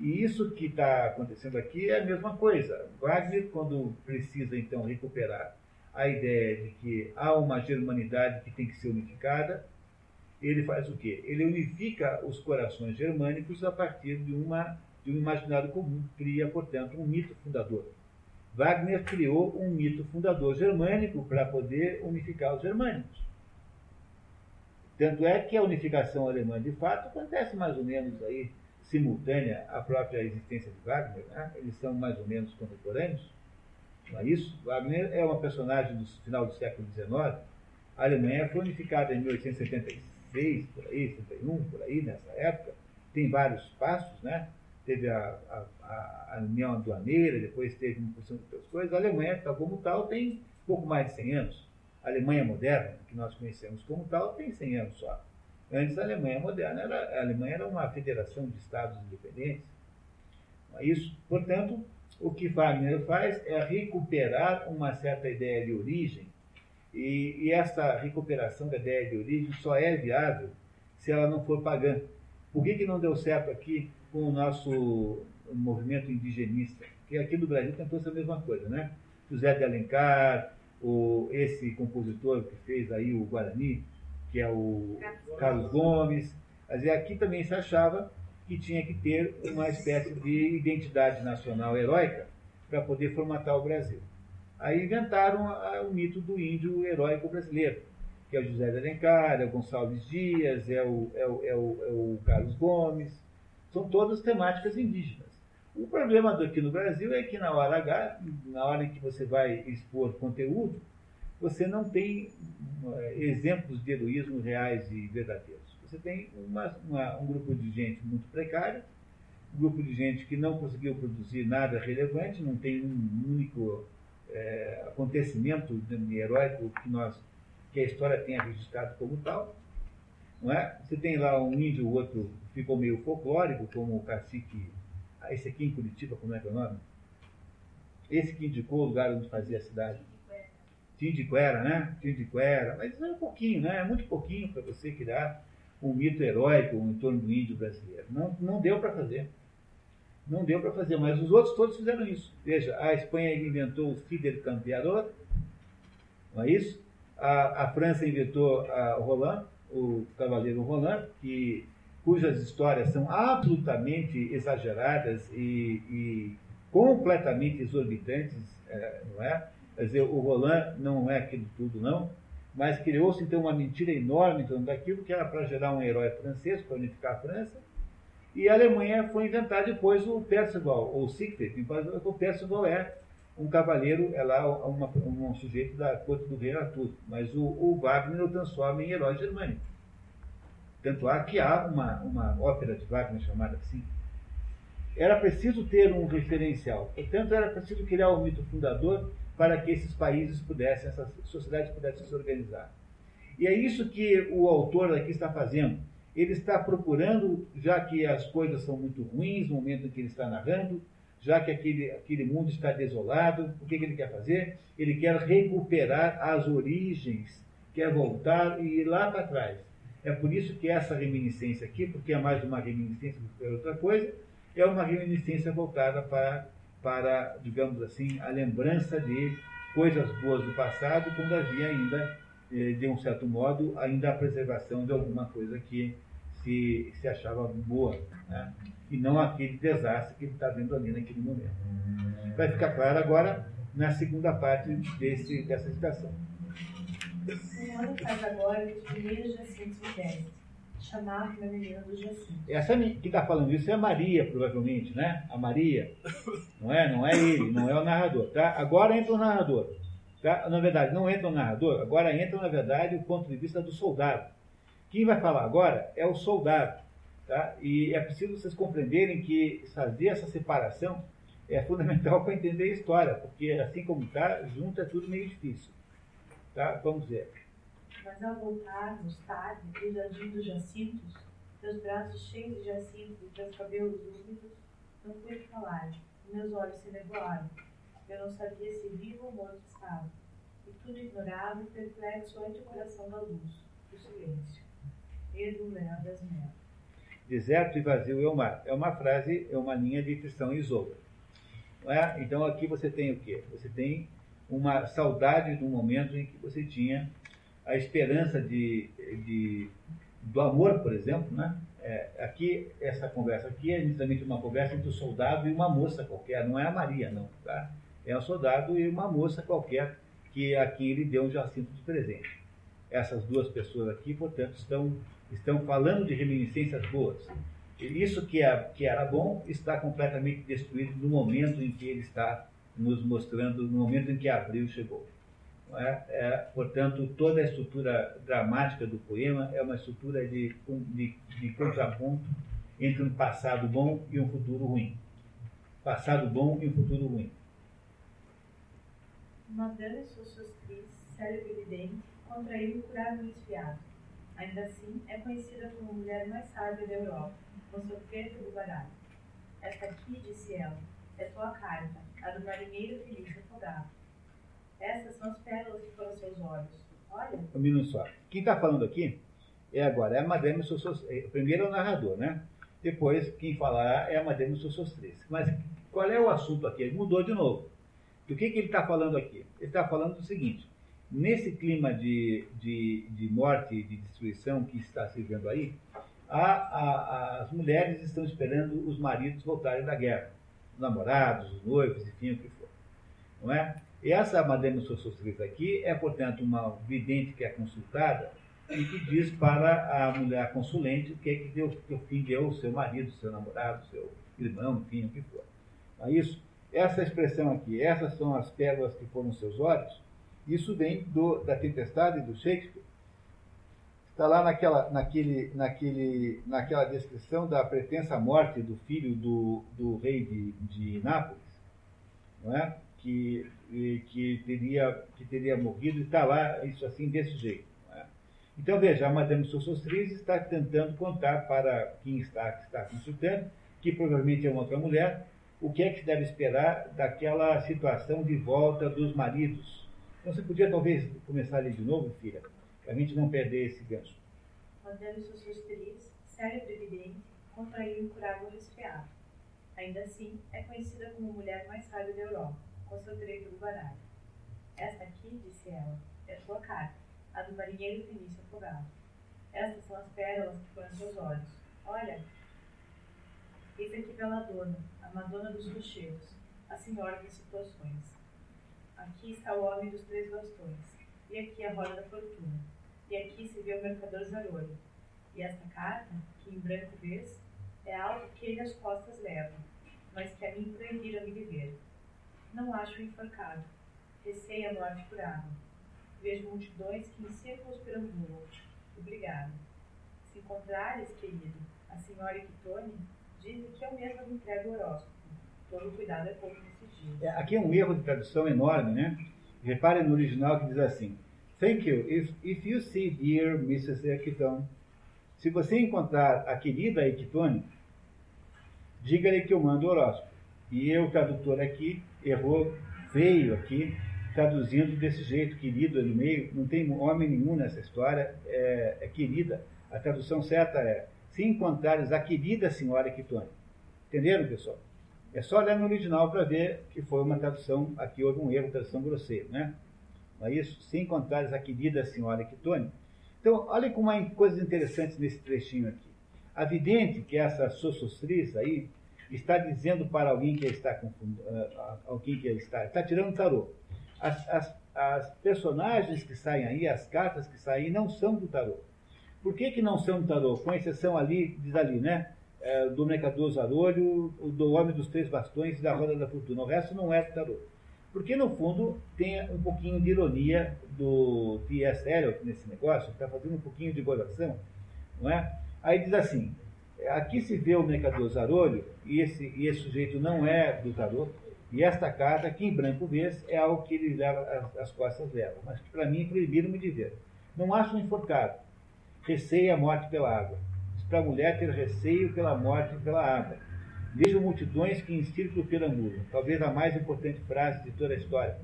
E isso que está acontecendo aqui é a mesma coisa. Wagner, quando precisa então recuperar a ideia de que há uma germanidade que tem que ser unificada, ele faz o quê? Ele unifica os corações germânicos a partir de, uma, de um imaginário comum, cria, portanto, um mito fundador. Wagner criou um mito fundador germânico para poder unificar os germânicos. Tanto é que a unificação alemã, de fato, acontece mais ou menos aí simultânea à própria existência de Wagner, né? eles são mais ou menos contemporâneos. Não é isso? Wagner é uma personagem do final do século XIX. A Alemanha foi unificada em 1876, por aí, 71, por aí, nessa época. Tem vários passos, né? Teve a, a, a União Aduaneira, depois teve uma porção de outras coisas. A Alemanha, tal como tal, tem pouco mais de 100 anos. A Alemanha moderna, que nós conhecemos como tal, tem 100 anos só. Antes, a Alemanha moderna, era, a Alemanha era uma federação de estados independentes. É isso? Portanto, o que Wagner faz é recuperar uma certa ideia de origem, e, e essa recuperação da ideia de origem só é viável se ela não for pagã. Por que, que não deu certo aqui com o nosso movimento indigenista? Porque aqui no Brasil tentou essa mesma coisa, né? José de Alencar, o, esse compositor que fez aí o Guarani, que é o Carlos Gomes. Mas aqui também se achava que tinha que ter uma espécie de identidade nacional heróica para poder formatar o Brasil. Aí inventaram o mito do índio heróico brasileiro, que é o José de Alencar, é o Gonçalves Dias, é o, é o, é o, é o Carlos Gomes. São todas temáticas indígenas. O problema aqui no Brasil é que na hora H, na hora em que você vai expor conteúdo, você não tem uh, exemplos de heroísmo reais e verdadeiros. Você tem uma, uma, um grupo de gente muito precária, um grupo de gente que não conseguiu produzir nada relevante, não tem um único é, acontecimento heróico que, nós, que a história tenha registrado como tal. Não é? Você tem lá um índio, o outro ficou meio folclórico, como o cacique. Ah, esse aqui em Curitiba, como é que é o nome? Esse que indicou o lugar onde fazia a cidade. Tindiquera, né? Tindiquera. Mas é um pouquinho, né? É muito pouquinho para você criar um mito heróico em torno do índio brasileiro. Não, não deu para fazer. Não deu para fazer, mas os outros todos fizeram isso. Veja, a Espanha inventou o Fidel Campeador, não é isso? A, a França inventou a Roland, o Cavaleiro Roland, que, cujas histórias são absolutamente exageradas e, e completamente exorbitantes, é, não é? Quer dizer, o Roland não é aquilo tudo, não mas criou-se então uma mentira enorme em torno daquilo, que era para gerar um herói francês, para unificar a França, e a Alemanha foi inventar depois o Percival, ou Siegfried. O Percival é um cavaleiro, é lá uma, um sujeito da corte do rei Arthur, mas o, o Wagner o transforma em herói germânico. Tanto há que há uma, uma ópera de Wagner chamada assim. Era preciso ter um referencial, portanto, era preciso criar um mito fundador para que esses países pudessem, essas sociedades pudessem se organizar. E é isso que o autor aqui está fazendo. Ele está procurando, já que as coisas são muito ruins no momento em que ele está narrando, já que aquele, aquele mundo está desolado, o que, que ele quer fazer? Ele quer recuperar as origens, quer voltar e ir lá para trás. É por isso que essa reminiscência aqui, porque é mais uma reminiscência do que outra coisa, é uma reminiscência voltada para, para, digamos assim, a lembrança de coisas boas do passado, quando havia ainda, eh, de um certo modo, ainda a preservação de alguma coisa que se, se achava boa. Né? e não aquele desastre que ele está vendo ali naquele momento. Vai ficar claro agora na segunda parte desse, dessa citação. Um ano faz agora os primeiros jacintos em chamar Jacinto. Essa que está falando isso é a Maria, provavelmente, né? A Maria. Não é? Não é ele, não é o narrador. Tá? Agora entra o narrador. Tá? Na verdade, não entra o narrador, agora entra, na verdade, o ponto de vista do soldado. Quem vai falar agora é o soldado. Tá? E é preciso vocês compreenderem que fazer essa separação é fundamental para entender a história, porque assim como está, junto é tudo meio difícil. Tá? Vamos ver. Mas ao voltarmos tarde do jardim dos jacintos, teus braços cheios de jacintos e teus cabelos úmidos, não pude falar, meus olhos se nevoaram. Eu não sabia se vivo ou morto estava. E tudo ignorava e perplexo ante o coração da luz, do silêncio. Edo Léo das Melas deserto e vazio é o mar. É uma frase, é uma linha de Tristão e. É? Então aqui você tem o quê? Você tem uma saudade do momento em que você tinha a esperança de, de do amor, por exemplo, né? É, aqui, essa conversa aqui é justamente uma conversa entre o soldado e uma moça qualquer, não é a Maria, não, tá? É um soldado e uma moça qualquer que aqui ele deu um jacinto de presente. Essas duas pessoas aqui, portanto, estão estão falando de reminiscências boas. Isso que, é, que era bom está completamente destruído no momento em que ele está nos mostrando, no momento em que abril chegou. É? É, portanto, toda a estrutura dramática do poema é uma estrutura de, de, de contraponto entre um passado bom e um futuro ruim. Passado bom e um futuro ruim. Madame Sossostris, célebre evidente, contraiu o curar no esfiado Ainda assim, é conhecida como a mulher mais sábia da Europa, com seu preto do baralho. Esta aqui, disse ela, é tua carta, a do marinheiro Felipe afogado. Essas são as pérolas que foram seus olhos. Olha. Um minuto só. Quem está falando aqui é agora, é a Madame Sossostris. É, primeiro é o narrador, né? Depois, quem falar é a Madame Sossostris. Mas qual é o assunto aqui? Ele mudou de novo. Do que, que ele está falando aqui? Ele está falando do seguinte: nesse clima de, de, de morte e de destruição que está se vendo aí, a, a, as mulheres estão esperando os maridos voltarem da guerra. Os namorados, os noivos, enfim, o que for. Não é? E essa Madame Sossostriz aqui é, portanto, uma vidente que é consultada e que diz para a mulher consulente o que, é que, deu, que o fim deu seu marido, seu namorado, seu irmão, enfim, o que for. É isso. Essa expressão aqui, essas são as pérolas que foram seus olhos, isso vem do, da tempestade do Shakespeare. Está lá naquela, naquele, naquele, naquela descrição da pretensa morte do filho do, do rei de, de Nápoles, não é? que, que, teria, que teria morrido, e está lá isso assim desse jeito. É? Então veja, a Madame Sossostris está tentando contar para quem está, que está consultando, que provavelmente é uma outra mulher, o que é que se deve esperar daquela situação de volta dos maridos então você podia talvez começar ali de novo, filha, para a gente não perder esse gancho. Suas feliz, cérebro evidente, contraiu incurado resfriado. Ainda assim, é conhecida como a mulher mais sábia da Europa, direito do baralho. Esta aqui, disse ela, é sua carta, a do marinheiro Fenício afogado. Estas são as pérolas que foram seus olhos. Olha, eis aqui dona, a Madonna dos Rochedos, a senhora das situações. Aqui está o homem dos três bastões, e aqui a roda da fortuna, e aqui se vê o mercador Zarolho. E esta carta, que em branco vês, é algo que ele às costas leva, mas que a mim proibiram-me viver. Não acho enforcado, receio a morte por água. Vejo multidões que em círculos perambulam. Obrigado. Se encontrares, querido, a senhora Equitone, diz que eu mesma me entrego o horóscopo. Todo cuidado é pouco é, aqui é um erro de tradução enorme, né? Reparem no original que diz assim: Thank you. If, if you see dear Mrs. Equitone, se você encontrar a querida Equitone, diga-lhe que eu mando o horóscopo. E o tradutor aqui errou feio aqui, traduzindo desse jeito, querido, no meio, não tem homem nenhum nessa história, é, é querida. A tradução certa é, se encontrares a querida senhora Quitone. Entenderam, pessoal? É só olhar no original para ver que foi uma tradução, aqui houve um erro, tradução grosseira, né? Não é isso? Se encontrares a querida senhora Quitone. Então, olha como há coisas interessantes nesse trechinho aqui. A vidente, que é essa sossostriz aí, está dizendo para alguém que está confundindo, uh, alguém que está, está tirando tarô. As, as, as, personagens que saem aí, as cartas que saem, não são do tarô. Por que, que não são do tarô? Com exceção ali, diz ali, né? É, do Mercador Zarolho, do Homem dos Três Bastões e da Roda da Fortuna. O resto não é do tarô. Porque, no fundo, tem um pouquinho de ironia do T.S. Eliot nesse negócio, está fazendo um pouquinho de gozação, não é? Aí diz assim, aqui se vê o mercador Zarolho, e esse, e esse sujeito não é do tarô, e esta carta, aqui em branco vês, é algo que ele leva, as, as costas leva, mas que para mim proibiram-me de ver. Não acho um enforcado, receia a morte pela água. Para a mulher ter receio pela morte pela água Vejo multidões que em círculo perambulam. Talvez a mais importante frase de toda a história.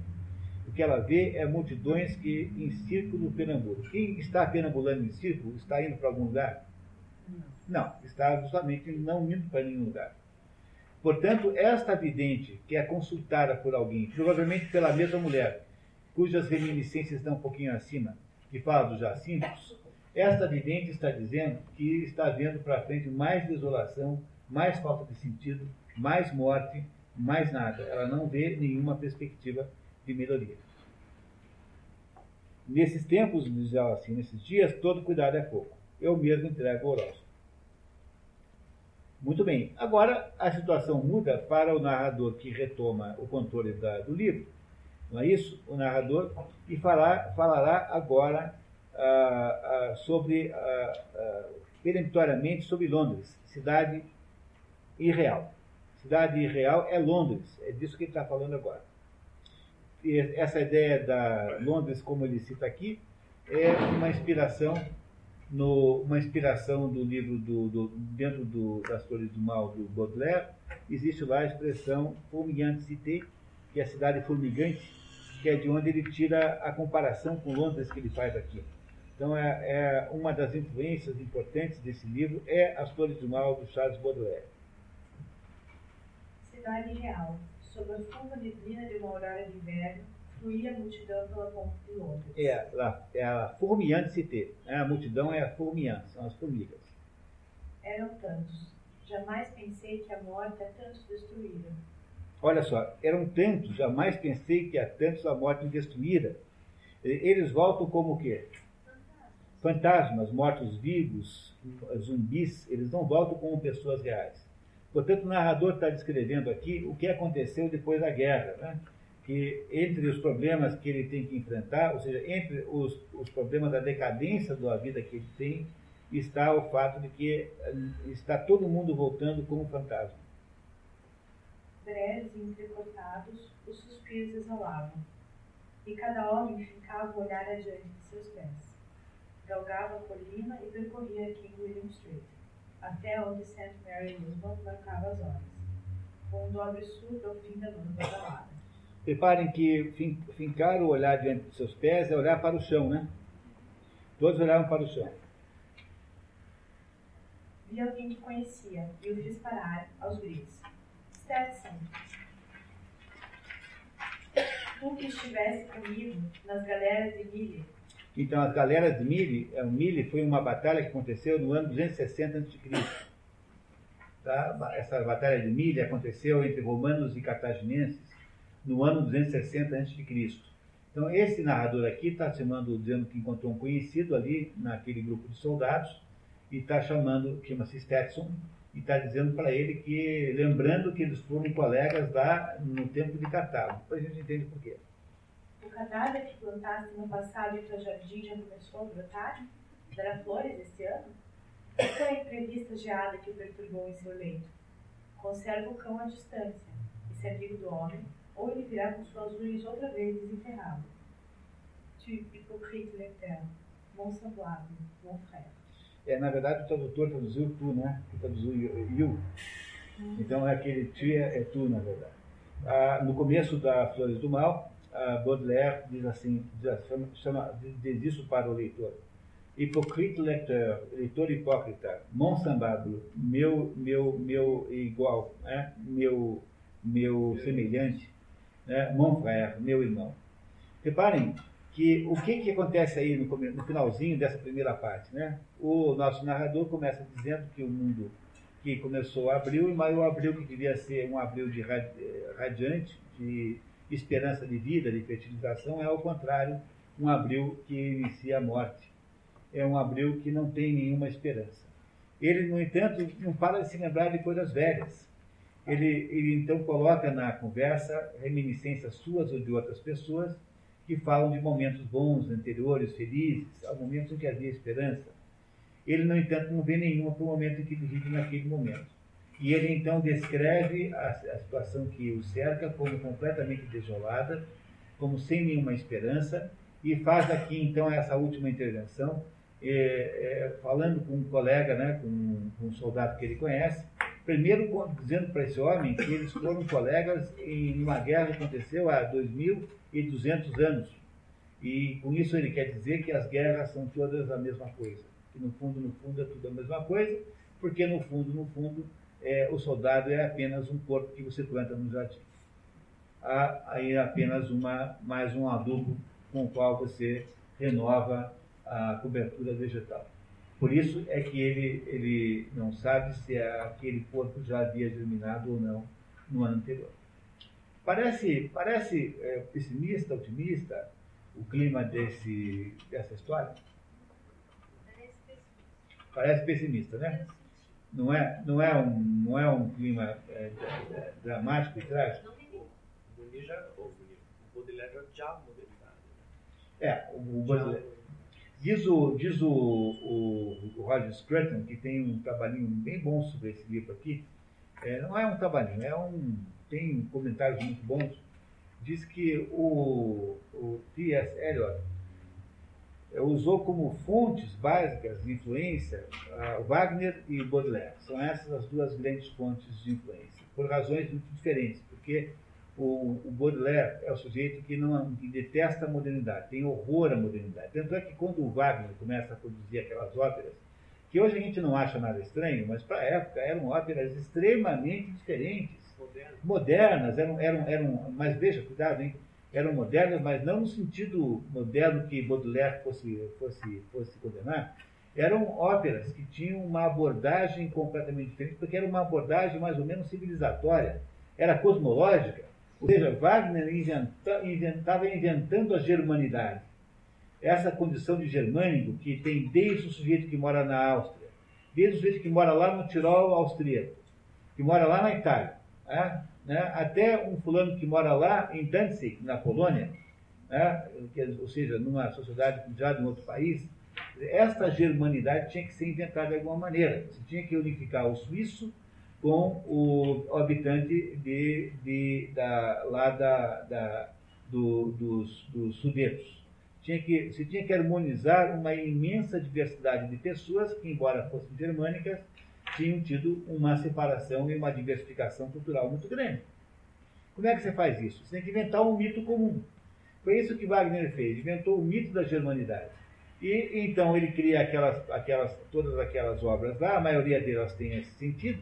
O que ela vê é multidões que em círculo perambulam. Quem está perambulando em círculo está indo para algum lugar? Não, está justamente não indo para nenhum lugar. Portanto, esta vidente, que é consultada por alguém, provavelmente pela mesma mulher, cujas reminiscências estão um pouquinho acima, que fala dos Jacintos, esta vidente está dizendo que está vendo para frente mais desolação, mais falta de sentido, mais morte, mais nada. Ela não vê nenhuma perspectiva de melhoria. Nesses tempos, diz ela assim, nesses dias, todo cuidado é pouco. Eu mesmo entrego o horóscopo. Muito bem. Agora a situação muda para o narrador que retoma o controle da, do livro. Não é isso? O narrador falar, falará agora ah, ah, sobre, ah, ah peremptoriamente, sobre Londres, cidade irreal. Cidade irreal é Londres, é disso que ele está falando agora. E essa ideia da Londres, como ele cita aqui, é uma inspiração no, uma inspiração do livro do, do dentro do, das Flores do Mal do Baudelaire, existe lá a expressão Formigante Cité, que é a cidade formigante, que é de onde ele tira a comparação com Londres que ele faz aqui. Então, é, é uma das influências importantes desse livro é As Flores do Mal do Charles Baudelaire cidade real. Sob a fulva neblina de uma aurora de inverno, fluía a multidão pela ponte de Londres. É, lá, é a formiante cité. É, a multidão é a formiante, são as formigas. Eram tantos. Jamais pensei que a morte a tantos destruíra. Olha só, eram tantos, jamais pensei que a tantos a morte destruíra. Eles voltam como o quê? Fantasmas, mortos-vivos, zumbis, eles não voltam como pessoas reais. Portanto, o narrador está descrevendo aqui o que aconteceu depois da guerra, né? Que entre os problemas que ele tem que enfrentar, ou seja, entre os, os problemas da decadência da vida que ele tem, está o fato de que eh, está todo mundo voltando como fantasma. Breves e entrecortados, os suspiros exalavam, e cada homem ficava a olhar adiante de seus pés. Galgava a colina e percorria King William Street até onde St. Mary Roosevelt marcava as horas, com um dobre surdo ao fim da noite badalada. Reparem que fincar o olhar diante de seus pés é olhar para o chão, né? Todos olhavam para o chão. Vi alguém que conhecia e o fiz parar aos gritos. Stetson, tu que estivesse comigo nas galeras de Miller, então, as galeras de Mille, o Mille foi uma batalha que aconteceu no ano 260 a.C. Tá? Essa batalha de Mille aconteceu entre romanos e cartaginenses no ano 260 a.C. Então, esse narrador aqui está chamando, dizendo que encontrou um conhecido ali naquele grupo de soldados e está chamando, chama-se Stetson, e está dizendo para ele que, lembrando que eles foram colegas lá no tempo de Cartago. Depois a gente entende por quê. O cadáver que plantaste no passado em teu jardim já começou a brotar? Dará flores este ano? Qual foi a imprevista geada que o perturbou em seu leito? Conserva o cão à distância, e se amigo do homem, ou ele virá com suas unhas outra vez desenterrado. Tu, hypocrite lecteur, mon semblable, mon frère. É, na verdade, o tradutor traduziu tu, né? Que traduziu you. Então é aquele tia é tu, na verdade. Ah, no começo da Flores do Mal, Baudelaire diz assim, diz, chama, diz isso para o leitor. Hipocrite lecteur, leitor hipócrita, mon semblable, meu, meu, meu igual, né? meu, meu semelhante, né? mon frère, meu irmão. Reparem que o que, que acontece aí no, no finalzinho dessa primeira parte, né? O nosso narrador começa dizendo que o mundo que começou abril, mas o abril que devia ser um abril de radiante, de esperança de vida, de fertilização, é ao contrário, um abril que inicia a morte. É um abril que não tem nenhuma esperança. Ele, no entanto, não para de se lembrar de coisas velhas. Ele, ele então coloca na conversa reminiscências suas ou de outras pessoas que falam de momentos bons, anteriores, felizes, momentos em que havia esperança. Ele, no entanto, não vê nenhuma para o momento em que vive naquele momento. E ele então descreve a, a situação que o cerca como completamente desolada, como sem nenhuma esperança, e faz aqui então essa última intervenção, é, é, falando com um colega, né, com, com, um soldado que ele conhece, primeiro dizendo para esse homem que eles foram colegas em uma guerra que aconteceu há 2.200 anos. E com isso ele quer dizer que as guerras são todas a mesma coisa. Que no fundo, no fundo é tudo a mesma coisa, porque no fundo, no fundo, é, o soldado é apenas um corpo que você planta no jardim. Há aí apenas uma, mais um adubo com o qual você renova a cobertura vegetal. Por isso é que ele, ele não sabe se aquele corpo já havia germinado ou não no ano anterior. Parece, parece é, pessimista, otimista o clima desse, dessa história? Parece pessimista, né? Não é, não é, um, não é um clima é, dramático e trágico? O Baudelaire já É, o Baudelaire. Diz o, diz o, o, o Roger Scruton, que tem um trabalhinho bem bom sobre esse livro aqui, é, não é um trabalhinho, é um, tem comentários muito bons, diz que o, o T.S. Eliot é, usou como fontes básicas de influência Wagner e Baudelaire. São essas as duas grandes fontes de influência, por razões muito diferentes, porque o, o Baudelaire é o sujeito que não que detesta a modernidade, tem horror à modernidade. Tanto é que quando o Wagner começa a produzir aquelas óperas, que hoje a gente não acha nada estranho, mas para a época eram óperas extremamente diferentes, modernas, modernas eram, eram, eram, mas veja, cuidado, hein? eram modernas, mas não no sentido moderno que Baudelaire fosse, fosse, fosse condenar, eram óperas que tinham uma abordagem completamente diferente, porque era uma abordagem mais ou menos civilizatória, era cosmológica, ou seja, Wagner inventa, inventava inventando a germanidade. Essa condição de germânico que tem desde o sujeito que mora na Áustria, desde o sujeito que mora lá no Tirol austríaco, que mora lá na Itália, né? né, até um fulano que mora lá em Danzig, na Polônia, né, ou seja, numa sociedade já de um outro país, esta germanidade tinha que ser inventada de alguma maneira. Você tinha que unificar o suíço com o, habitante de, de, da, lá da, da, do, dos, dos sudetos. Tinha que, você tinha que harmonizar uma imensa diversidade de pessoas que, embora fossem germânicas, tinham tido uma separação e uma diversificação cultural muito grande. Como é que você faz isso? Você tem que inventar um mito comum. Foi isso que Wagner fez, inventou o mito da germanidade. E então ele cria aquelas, aquelas, todas aquelas obras lá, a maioria delas tem esse sentido,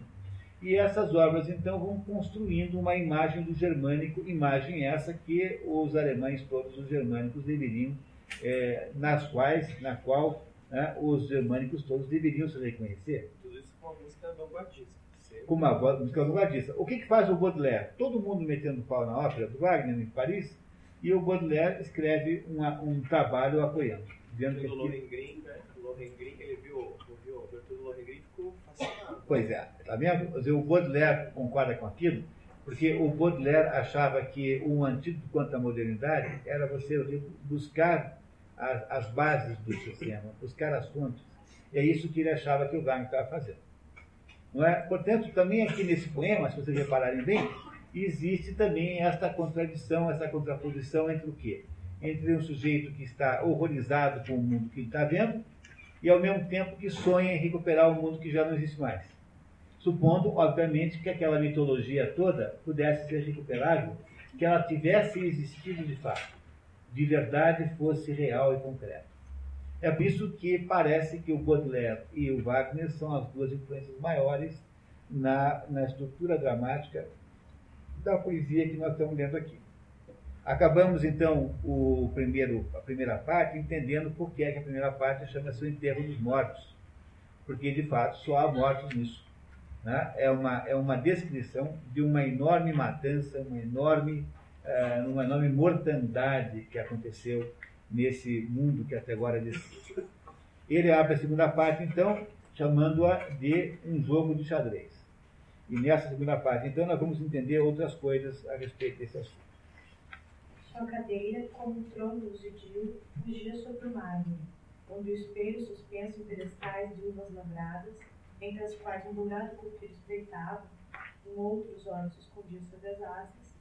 e essas obras então vão construindo uma imagem do germânico, imagem essa que os alemães todos os germânicos deveriam, é, nas quais, na qual né, os germânicos todos deveriam se reconhecer uma música vanguardista. Com uma música vanguardista. O que, que faz o Baudelaire? Todo mundo metendo pau na ópera do Wagner em Paris, e o Baudelaire escreve uma, um trabalho apoiando. Dizendo que Lohengrin, né? Lohengrin, ele viu, viu a abertura do Lohengrin. Pois é. Tá vendo? O Baudelaire concorda com aquilo, porque o Baudelaire achava que um antídoto contra a modernidade era você buscar as, as bases do sistema, buscar as fontes. E é isso que ele achava que o Wagner estava fazendo. Não é? Portanto, também aqui nesse poema, se vocês repararem bem, existe também esta contradição, essa contraposição entre o quê? Entre um sujeito que está horrorizado com o mundo que ele está vendo e ao mesmo tempo que sonha em recuperar o mundo que já não existe mais. Supondo, obviamente, que aquela mitologia toda pudesse ser recuperável, que ela tivesse existido de fato, de verdade fosse real e concreta. É por isso que parece que o Baudelaire e o Wagner são as duas influências maiores na, na estrutura dramática da poesia que nós estamos lendo aqui. Acabamos então o primeiro, a primeira parte entendendo por que, é que a primeira parte chama-se o enterro dos mortos. Porque de fato só há mortos nisso. Né? É, uma, é uma descrição de uma enorme matança, uma enorme, uh, uma enorme mortandade que aconteceu nesse mundo que até agora descrito. Ele abre a segunda parte, então, chamando-a de um jogo de xadrez. E nessa segunda parte, então, nós vamos entender outras coisas a respeito desse assunto. Chocadeira, como troncos de dio, fugia sobre o mármore, onde o espelho suspenso em pedestais de uvas lavradas, entre as quais um dourado cultivo espreitava, em outros olhos escondiam sobre as asas,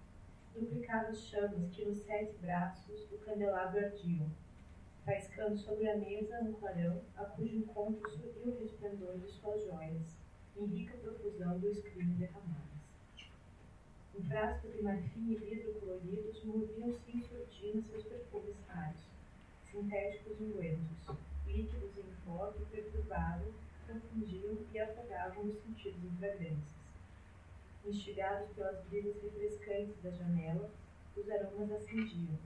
duplicava as chamas que nos sete braços do candelabro ardiam, faiscando sobre a mesa um clarão, a cujo encontro subiu o resplendor de suas joias, em rica profusão dos crimes derramados. Em frascos de marfim e vidro coloridos moviam-se em surdina seus perfumes raros, sintéticos ungüentos, líquidos em pó que perturbavam, confundiam e apagavam os sentidos em fragrâncias. Instigados pelas brisas refrescantes da janela, os aromas acendiam,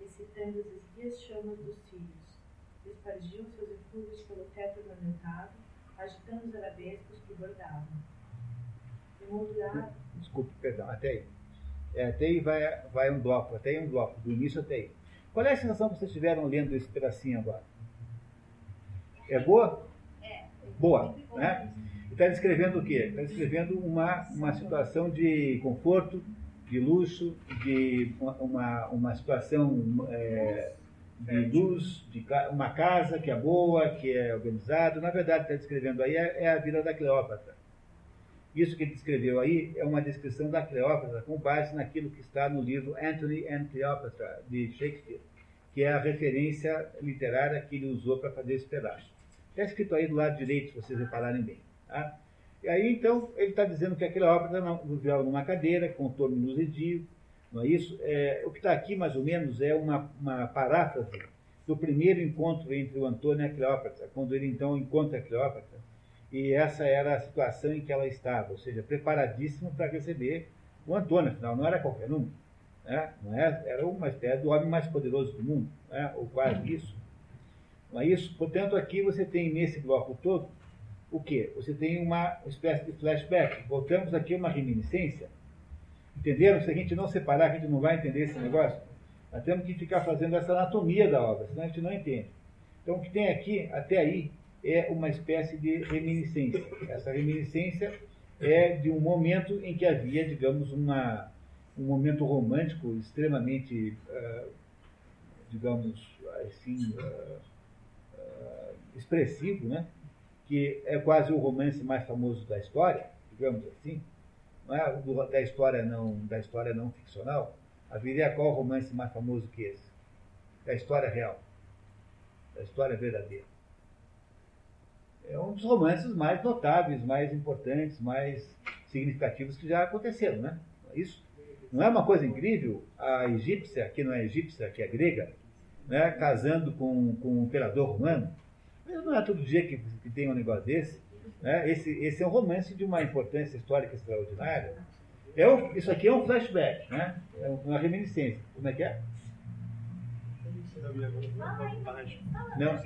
excitando as esguias chamas dos cílios, espargiam seus eflúvios pelo teto ornamentado, agitando os arabescos que bordavam. Desculpe, perdão, até aí. É, até aí vai, vai um bloco, até aí um bloco, do início até aí. Qual é a sensação que vocês tiveram lendo esse pedacinho agora? É boa? É. Boa, né? Está descrevendo o quê? Está descrevendo uma, uma situação de conforto, de luxo, de uma, uma situação é, de luz, de uma casa que é boa, que é organizada. Na verdade, está descrevendo aí é, é a vida da Cleópatra. Isso que ele descreveu aí é uma descrição da Cleópatra com base naquilo que está no livro Anthony and Cleopatra, de Shakespeare, que é a referência literária que ele usou para fazer esse pedaço. Está escrito aí do lado direito, se vocês repararem bem. Tá? E aí, então, ele está dizendo que a Cleópatra vivia numa cadeira, com o torno luzidio, não é isso? É, o que está aqui, mais ou menos, é uma, uma paráfrase do primeiro encontro entre o Antônio e a Cleópatra, quando ele, então, encontra a Cleópatra, e essa era a situação em que ela estava, ou seja, preparadíssima para receber o Antônio, afinal, não era qualquer um. Né? Não é, era uma espécie do homem mais poderoso do mundo, né? ou quase isso. Não é isso? Portanto, aqui você tem nesse bloco todo o quê? Você tem uma espécie de flashback. Voltamos aqui a uma reminiscência. Entenderam? Se a gente não separar, a gente não vai entender esse negócio. Nós temos que ficar fazendo essa anatomia da obra, senão a gente não entende. Então, o que tem aqui, até aí, é uma espécie de reminiscência. Essa reminiscência é de um momento em que havia, digamos, uma, um momento romântico extremamente, uh, digamos, assim, uh, uh, expressivo, né? que é quase o romance mais famoso da história, digamos assim, não é? da história não da história não ficcional. Haveria qual romance mais famoso que esse? Da história real, da história verdadeira é um dos romances mais notáveis, mais importantes, mais significativos que já aconteceram, né? Isso não é uma coisa incrível? A egípcia, que não é egípcia, que é grega, né, casando com, com um imperador romano. Mas não é todo dia que, que tem um negócio desse. Né? Esse, esse é um romance de uma importância histórica extraordinária. É um, isso aqui é um flashback, né? é uma reminiscência. Como é que é? Não. Não,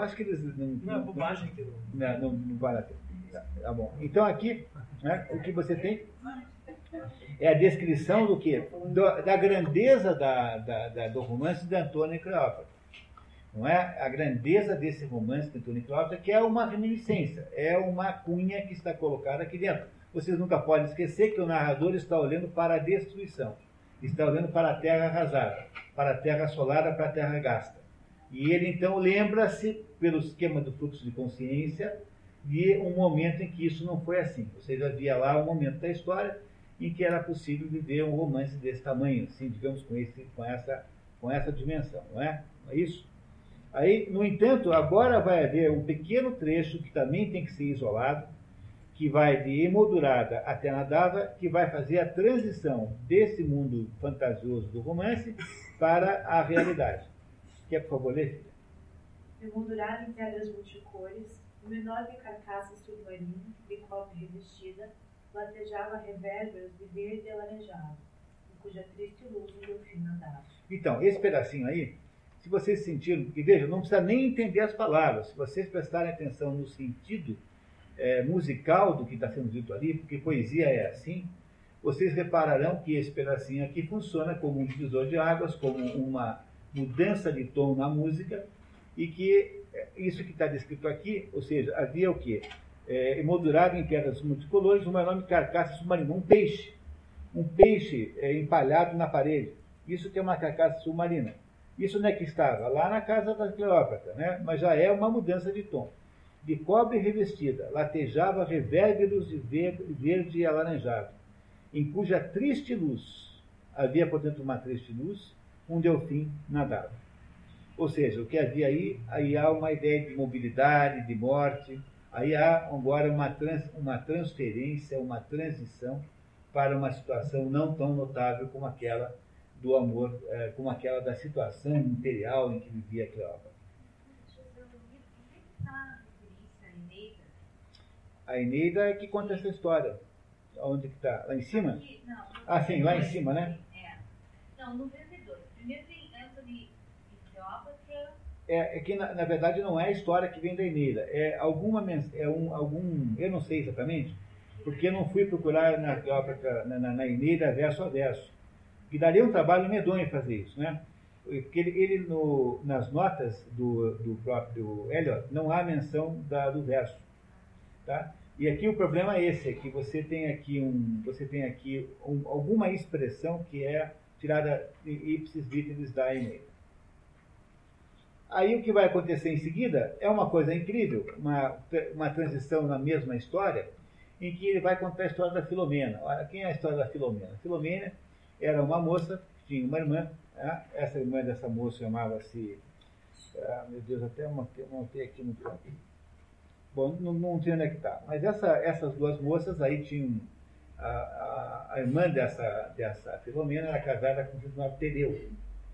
acho que eles não. Não, é bobagem que não. Não, não vale a pena. Tá, tá bom. Então aqui, né, o que você tem é a descrição do que? Da grandeza da, da, da, do romance de Antônio Cleópatra. Não é? A grandeza desse romance de Antônio Cleópatra, que é uma reminiscência, é uma cunha que está colocada aqui dentro. Vocês nunca podem esquecer que o narrador está olhando para a destruição, está olhando para a terra arrasada, para a terra assolada, para a terra gasta. E ele então lembra-se, pelo esquema do fluxo de consciência, de um momento em que isso não foi assim. Ou seja, havia lá um momento da história em que era possível viver um romance desse tamanho, assim, digamos, com, esse, com, essa, com essa dimensão, não é? Não é isso? Aí, no entanto, agora vai haver um pequeno trecho que também tem que ser isolado, que vai de emoldurada até Nadava, que vai fazer a transição desse mundo fantasioso do romance para a realidade. Quer, por favor, ler? Emoldurada em pedras multicores, uma enorme carcaça submarina, de cobre revestida, latejava revérberos de verde e alaranjado, em cuja triste luz o delfim nadava. Então, esse pedacinho aí se vocês sentiram, porque veja, não precisa nem entender as palavras, se vocês prestarem atenção no sentido é, musical do que está sendo dito ali, porque poesia é assim, vocês repararão que esse pedacinho aqui funciona como um divisor de águas, como uma mudança de tom na música, e que é, isso que está descrito aqui, ou seja, havia o quê? É, emoldurado em pedras multicolores, uma enorme carcaça submarina, um peixe, um peixe é, empalhado na parede. Isso que é uma carcaça submarina. Isso não é que estava lá na casa da Cleópatra, né? mas já é uma mudança de tom. De cobre revestida, latejava revérberos de verde e alaranjado, em cuja triste luz, havia, portanto, uma triste luz, um delfim nadava. Ou seja, o que havia aí, aí há uma ideia de mobilidade, de morte, aí há agora uma, trans, uma transferência, uma transição para uma situação não tão notável como aquela do amor, é, como aquela da situação imperial em que vivia Cleópatra. A Eneida é que conta essa história. Onde que está? Lá em cima? Ah, sim, lá em cima, né? É. Não, no vendedor. Primeiro tem Anthony e Cleópatra. É, é que na, na, verdade não é a história que vem da Eneida. É alguma é um, algum, eu não sei exatamente, porque não fui procurar na na, na, na verso a verso. E daria um trabalho medonho fazer isso, né? Porque ele, ele no, nas notas do, do próprio Eliot não há menção da, do verso, tá? E aqui o problema é esse, é que você tem aqui um, você tem aqui um, alguma expressão que é tirada ipsis literis da Eneida. Aí o que vai acontecer em seguida é uma coisa incrível, uma, uma transição na mesma história, em que ele vai contar a história da Filomena. Olha, quem é a história da Filomena? Filomena era uma moça, tinha uma irmã, né? essa irmã dessa moça chamava-se, ah, meu Deus, até montei aqui no Bom, não, não sei onde é que está. Mas essa, essas duas moças aí tinham. A, a, a, irmã dessa, dessa Filomena era casada com chamado Tereu.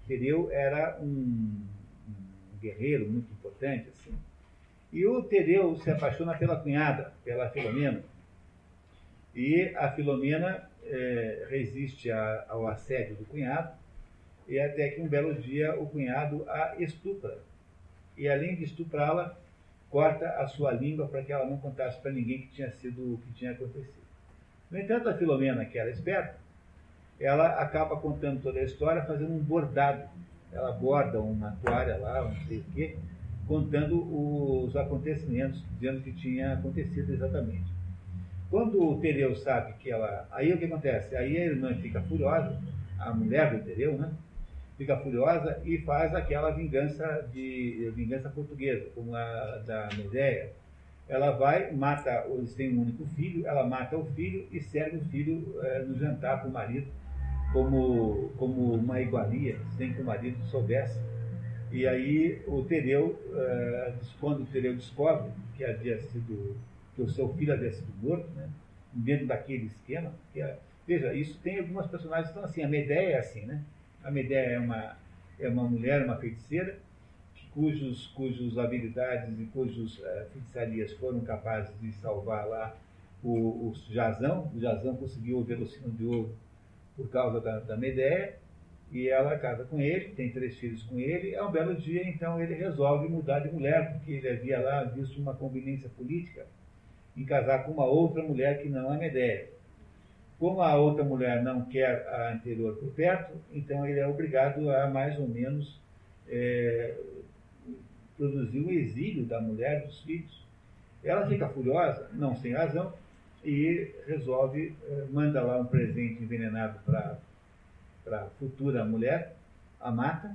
Tereu era um, guerreiro muito importante, assim. E o Tereu se apaixona pela cunhada, pela Filomena. E a Filomena é, resiste a, ao assédio do cunhado, e até que um belo dia o cunhado a estupra. E além de estuprá-la, corta a sua língua para que ela não contasse para ninguém que tinha sido o que tinha acontecido. No entanto, a Filomena, que era esperta, ela acaba contando toda a história fazendo um bordado. Ela borda uma toalha lá, não sei o quê, contando os acontecimentos, dizendo que tinha acontecido exatamente. Quando o Tereu sabe que ela. Aí o que acontece? Aí a irmã fica furiosa, a mulher do Tereu, né? Fica furiosa e faz aquela vingança de vingança portuguesa, como a da Medeia. Ela vai, mata, eles têm um único filho, ela mata o filho e serve o filho é, no jantar para o marido, como, como uma igualia, sem que o marido soubesse. E aí o Tereu, é, quando o Tereu descobre que havia sido que o seu filho havia sido morto, né? dentro daquele esquema. Que é, veja, isso tem algumas personagens que estão assim. A Medeia é assim, né? A Medeia é uma, é uma mulher, uma feiticeira, cujos, cujos habilidades e cujos uh, feitiçarias foram capazes de salvar lá o, o Jazão. O Jazão conseguiu o velocino de ouro por causa da, da Medeia. E ela casa com ele, tem três filhos com ele. É um belo dia, então ele resolve mudar de mulher, porque ele havia lá visto uma conveniência política em casar com uma outra mulher que não é Medeia. Como a outra mulher não quer a anterior por perto, então ele é obrigado a mais ou menos é, produzir o exílio da mulher dos filhos. Ela fica furiosa, não sem razão, e resolve, é, manda lá um presente envenenado para a futura mulher, a mata,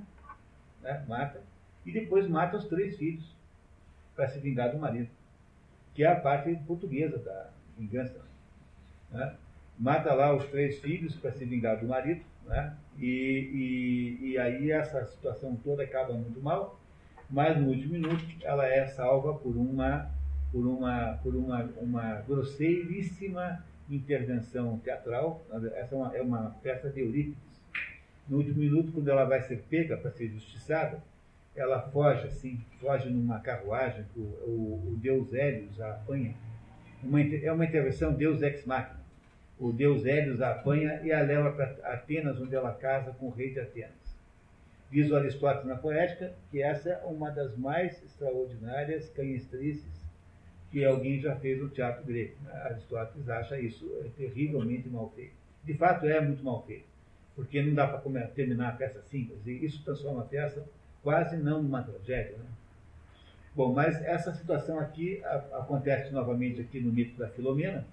né, mata, e depois mata os três filhos para se vingar do marido que é a parte portuguesa da vingança. Né? Mata lá os três filhos para se vingar do marido, né? e, e, e aí essa situação toda acaba muito mal. mas no último minuto ela é salva por uma, por uma, por uma, uma grosseiríssima intervenção teatral. Essa é uma, é uma peça de Eurípides. No último minuto, quando ela vai ser pega para ser justiçada, ela foge assim, foge numa carruagem que o, o, o deus Hélios a apanha. Uma, é uma intervenção deus ex machina. O deus Hélios a apanha e a leva para Atenas, onde ela casa com o rei de Atenas. Diz o Aristóteles na Poética que essa é uma das mais extraordinárias canhestrices que alguém já fez no teatro grego. Aristóteles acha isso terrivelmente mal feito. De fato, é muito mal feito, porque não dá para terminar a peça simples, e isso transforma a peça quase não numa tragédia. Né? Bom, mas essa situação aqui a, acontece novamente aqui no mito da Filomena.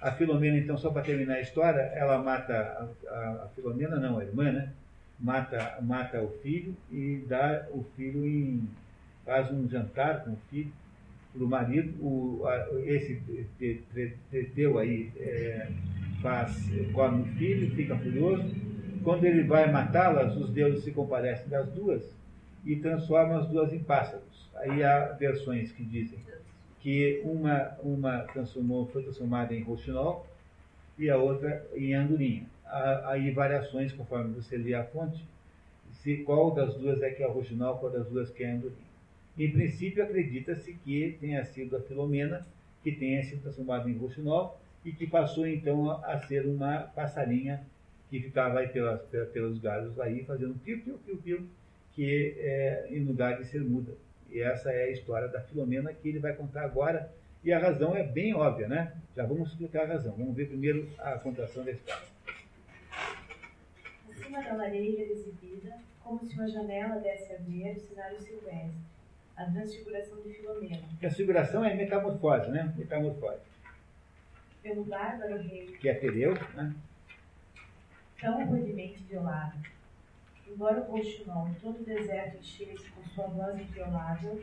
A Filomena, então, só para terminar a história, ela mata a, a, a Filomena, não, a irmã, né? mata, mata o filho e dá o filho em. faz um jantar com o filho para o marido. Esse Teteu aí é, faz, come o filho, fica furioso. Quando ele vai matá-las, os deuses se comparecem das duas e transformam as duas em pássaros. Aí há versões que dizem que uma, uma transformou, foi transformada em roxinol e a outra em andorinha aí variações conforme você lê a fonte, se qual das duas é que é original, qual das duas que é andorinha. Em princípio, acredita-se que tenha sido a Filomena que tenha sido transformada em roxinol e que passou então a ser uma passarinha que ficava aí pelas, pelos galhos aí fazendo piu, piu, piu, piu, que é, em lugar de ser muda. E essa é a história da Filomena que ele vai contar agora. E a razão é bem óbvia, né? Já vamos explicar a razão. Vamos ver primeiro a contação da história cima da lareira exibida, como se uma janela desse a ver o cenário silvestre, a transfiguração de Filomena. Transfiguração é metamorfose, né? Metamorfose. Pelo bárbaro rei. Que é Tereu, né? Tão rudemente violado. Embora o roxinol todo o deserto enchesse com sua voz inviolável,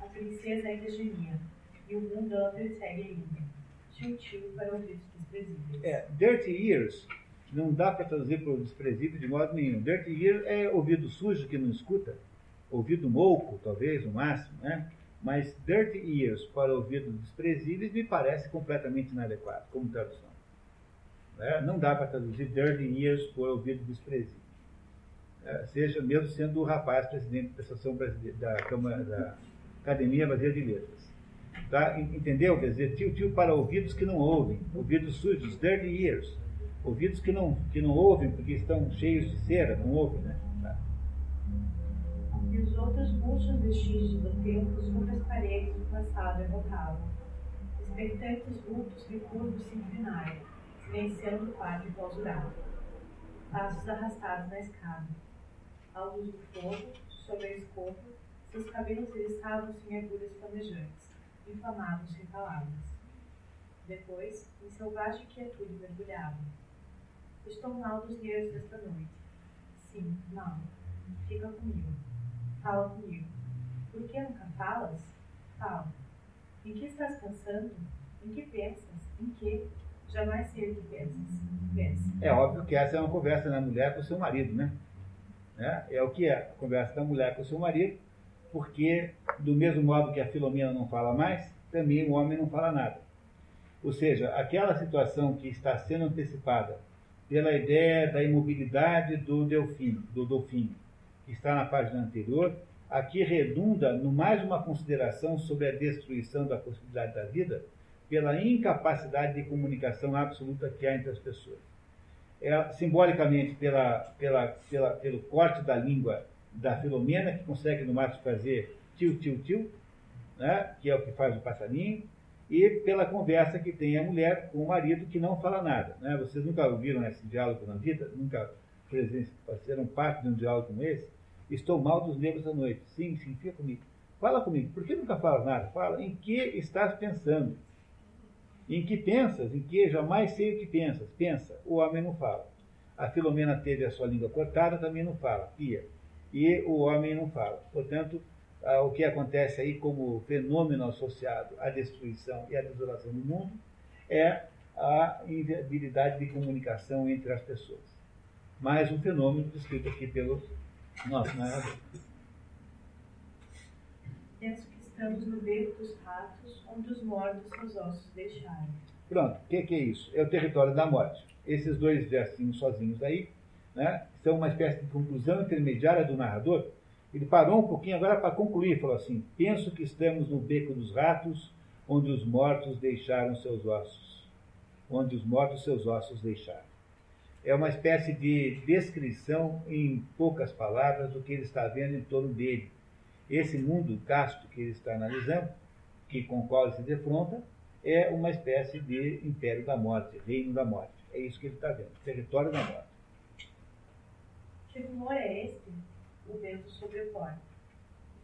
a princesa ainda gemia, e o mundo ela persegue ainda. Tio-tio para ouvidos desprezíveis. É, Dirty Ears não dá para traduzir para o desprezível de modo nenhum. Dirty ear é ouvido sujo que não escuta, ouvido mouco, talvez, o máximo, né? Mas dirty ears para ouvidos desprezíveis me parece completamente inadequado como tradução. Né? Não dá para traduzir dirty ears por ouvido desprezível. É, seja mesmo sendo o rapaz presidente da Associação da, Câmara, da Academia Brasileira de Letras. Tá? Entendeu? Quer dizer, tio-tio para ouvidos que não ouvem, ouvidos sujos, dirty ears ouvidos que não, que não ouvem porque estão cheios de cera, não ouvem, né? Os outros murchos vestígios do tempo sobre as paredes do passado evocavam. Expectantes vultos recurvos se inclinaram, silenciando o quadro clausurado. Passos arrastados na escada. À luz do fogo, sobre a escova, seus cabelos eriçavam-se em agulhas flamejantes, inflamados sem palavras. Depois, em selvagem quietude mergulhavam Estou mal dos guias desta noite. Sim, mal. Fica comigo. Fala comigo. Por que nunca falas? Fala. Em que estás pensando? Em que pensas? Em que? Jamais sei o que pensas. Pensa. É óbvio que essa é uma conversa da mulher com o seu marido, né? É, é o que é a conversa da mulher com o seu marido, porque do mesmo modo que a Filomena não fala mais, também o homem não fala nada. Ou seja, aquela situação que está sendo antecipada pela ideia da imobilidade do delfim, do dolfim, que está na página anterior, aqui redunda no mais uma consideração sobre a destruição da possibilidade da vida pela incapacidade de comunicação absoluta que há entre as pessoas. É, simbolicamente pela, pela, pela, pelo corte da língua da Filomena, que consegue no máximo fazer tio, tio, tio, né, que é o que faz o passarinho, e pela conversa que tem a mulher com o marido que não fala nada. Né? Vocês nunca ouviram esse diálogo na vida? Nunca fizeram parte de um diálogo como esse? Estou mal dos nervos da noite. Sim, sim, fica comigo. Fala comigo. Por que nunca falas nada? Fala. Em que estás pensando? Em que pensas? Em que jamais sei o que pensas? Pensa. O homem não fala. A Filomena teve a sua língua cortada, também não fala. Pia. E o homem não fala. Portanto, ah, o que acontece aí como fenômeno associado à destruição e à desolação do mundo é a inviabilidade de comunicação entre as pessoas. Mais um fenômeno descrito aqui pelo nosso narrador. Penso que estamos no beco dos ratos, onde os mortos seus ossos deixaram. Pronto, o que, que é isso? É o território da morte. Esses dois versinhos sozinhos aí, né, são uma espécie de conclusão intermediária do narrador. Ele parou um pouquinho agora para concluir, falou assim: Penso que estamos no beco dos ratos, onde os mortos deixaram seus ossos. Onde os mortos seus ossos deixaram. É uma espécie de descrição, em poucas palavras, do que ele está vendo em torno dele. Esse mundo casto que ele está analisando, que com o qual ele se defronta, é uma espécie de império da morte, reino da morte. É isso que ele está vendo, território da morte. Que rumor é esse? O vento sobre o pó.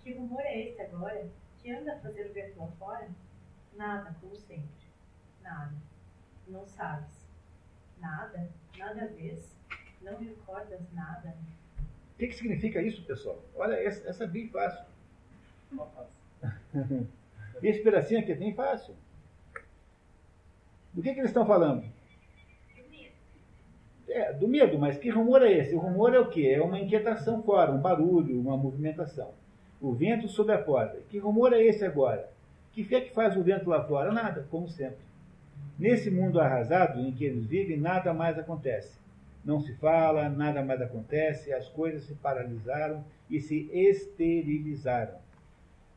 Que rumor é esse agora? Que anda a fazer o vento lá fora? Nada, como sempre. Nada. Não sabes. Nada? Nada vês? Não recordas nada? O que, que significa isso, pessoal? Olha, essa, essa é bem fácil. Esse pedacinho aqui é bem fácil. Do que, que eles estão falando? É, do medo, mas que rumor é esse? O rumor é o quê? É uma inquietação fora, um barulho, uma movimentação. O vento sob a porta. Que rumor é esse agora? Que fé que faz o vento lá fora? Nada, como sempre. Nesse mundo arrasado em que eles vivem, nada mais acontece. Não se fala, nada mais acontece, as coisas se paralisaram e se esterilizaram.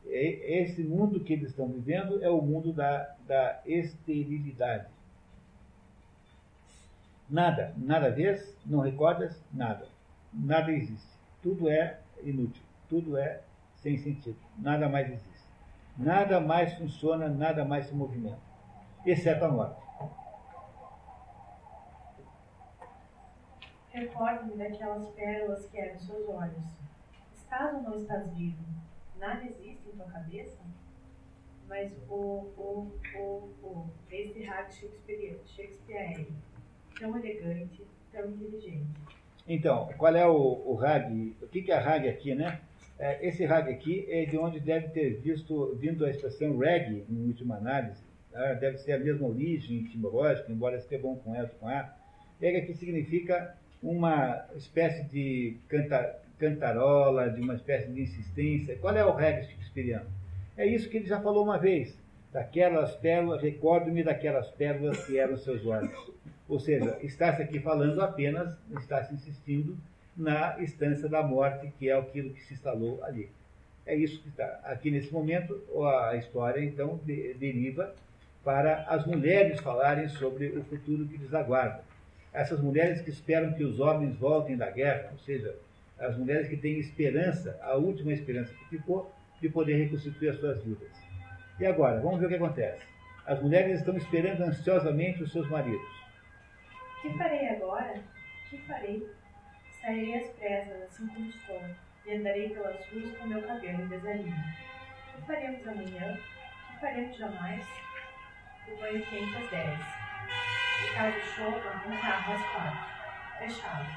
Esse mundo que eles estão vivendo é o mundo da, da esterilidade. Nada, nada vês, não recordas, nada. Nada existe. Tudo é inútil, tudo é sem sentido, nada mais existe. Nada mais funciona, nada mais se movimenta, exceto a morte. Recordo-me daquelas pérolas que eram seus olhos. Estás ou não estás vivo? Nada existe em tua cabeça? Mas o, o, o, o, esse hack Shakespeare, Shakespeare tão elegante, tão inteligente. Então, qual é o, o RAG? O que, que é RAG aqui, né? É, esse RAG aqui é de onde deve ter visto, vindo a expressão reg, em última análise. Tá? Deve ser a mesma origem etimológica, embora escrevam com S com A. Reg aqui significa uma espécie de canta, cantarola, de uma espécie de insistência. Qual é o reg shakespeariano? É isso que ele já falou uma vez. Daquelas pérolas, recordo-me daquelas pérolas que eram seus olhos. Ou seja, está-se aqui falando apenas, está-se insistindo na instância da morte, que é aquilo que se instalou ali. É isso que está. Aqui nesse momento, a história então de, deriva para as mulheres falarem sobre o futuro que lhes aguarda. Essas mulheres que esperam que os homens voltem da guerra, ou seja, as mulheres que têm esperança, a última esperança que ficou, de poder reconstituir as suas vidas. E agora, vamos ver o que acontece. As mulheres estão esperando ansiosamente os seus maridos. Que farei agora? Que farei? Sairei às pressas, assim como estou, e andarei pelas ruas com meu cabelo em desalinho. Que faremos amanhã? Que faremos jamais? O banho quente às dez. E caso chova, um carro às quatro. Fechado.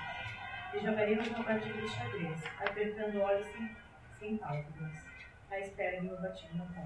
E jogaremos uma partida de xadrez, apertando olhos sem, sem pálpebras, à espera de meu batido no ponto.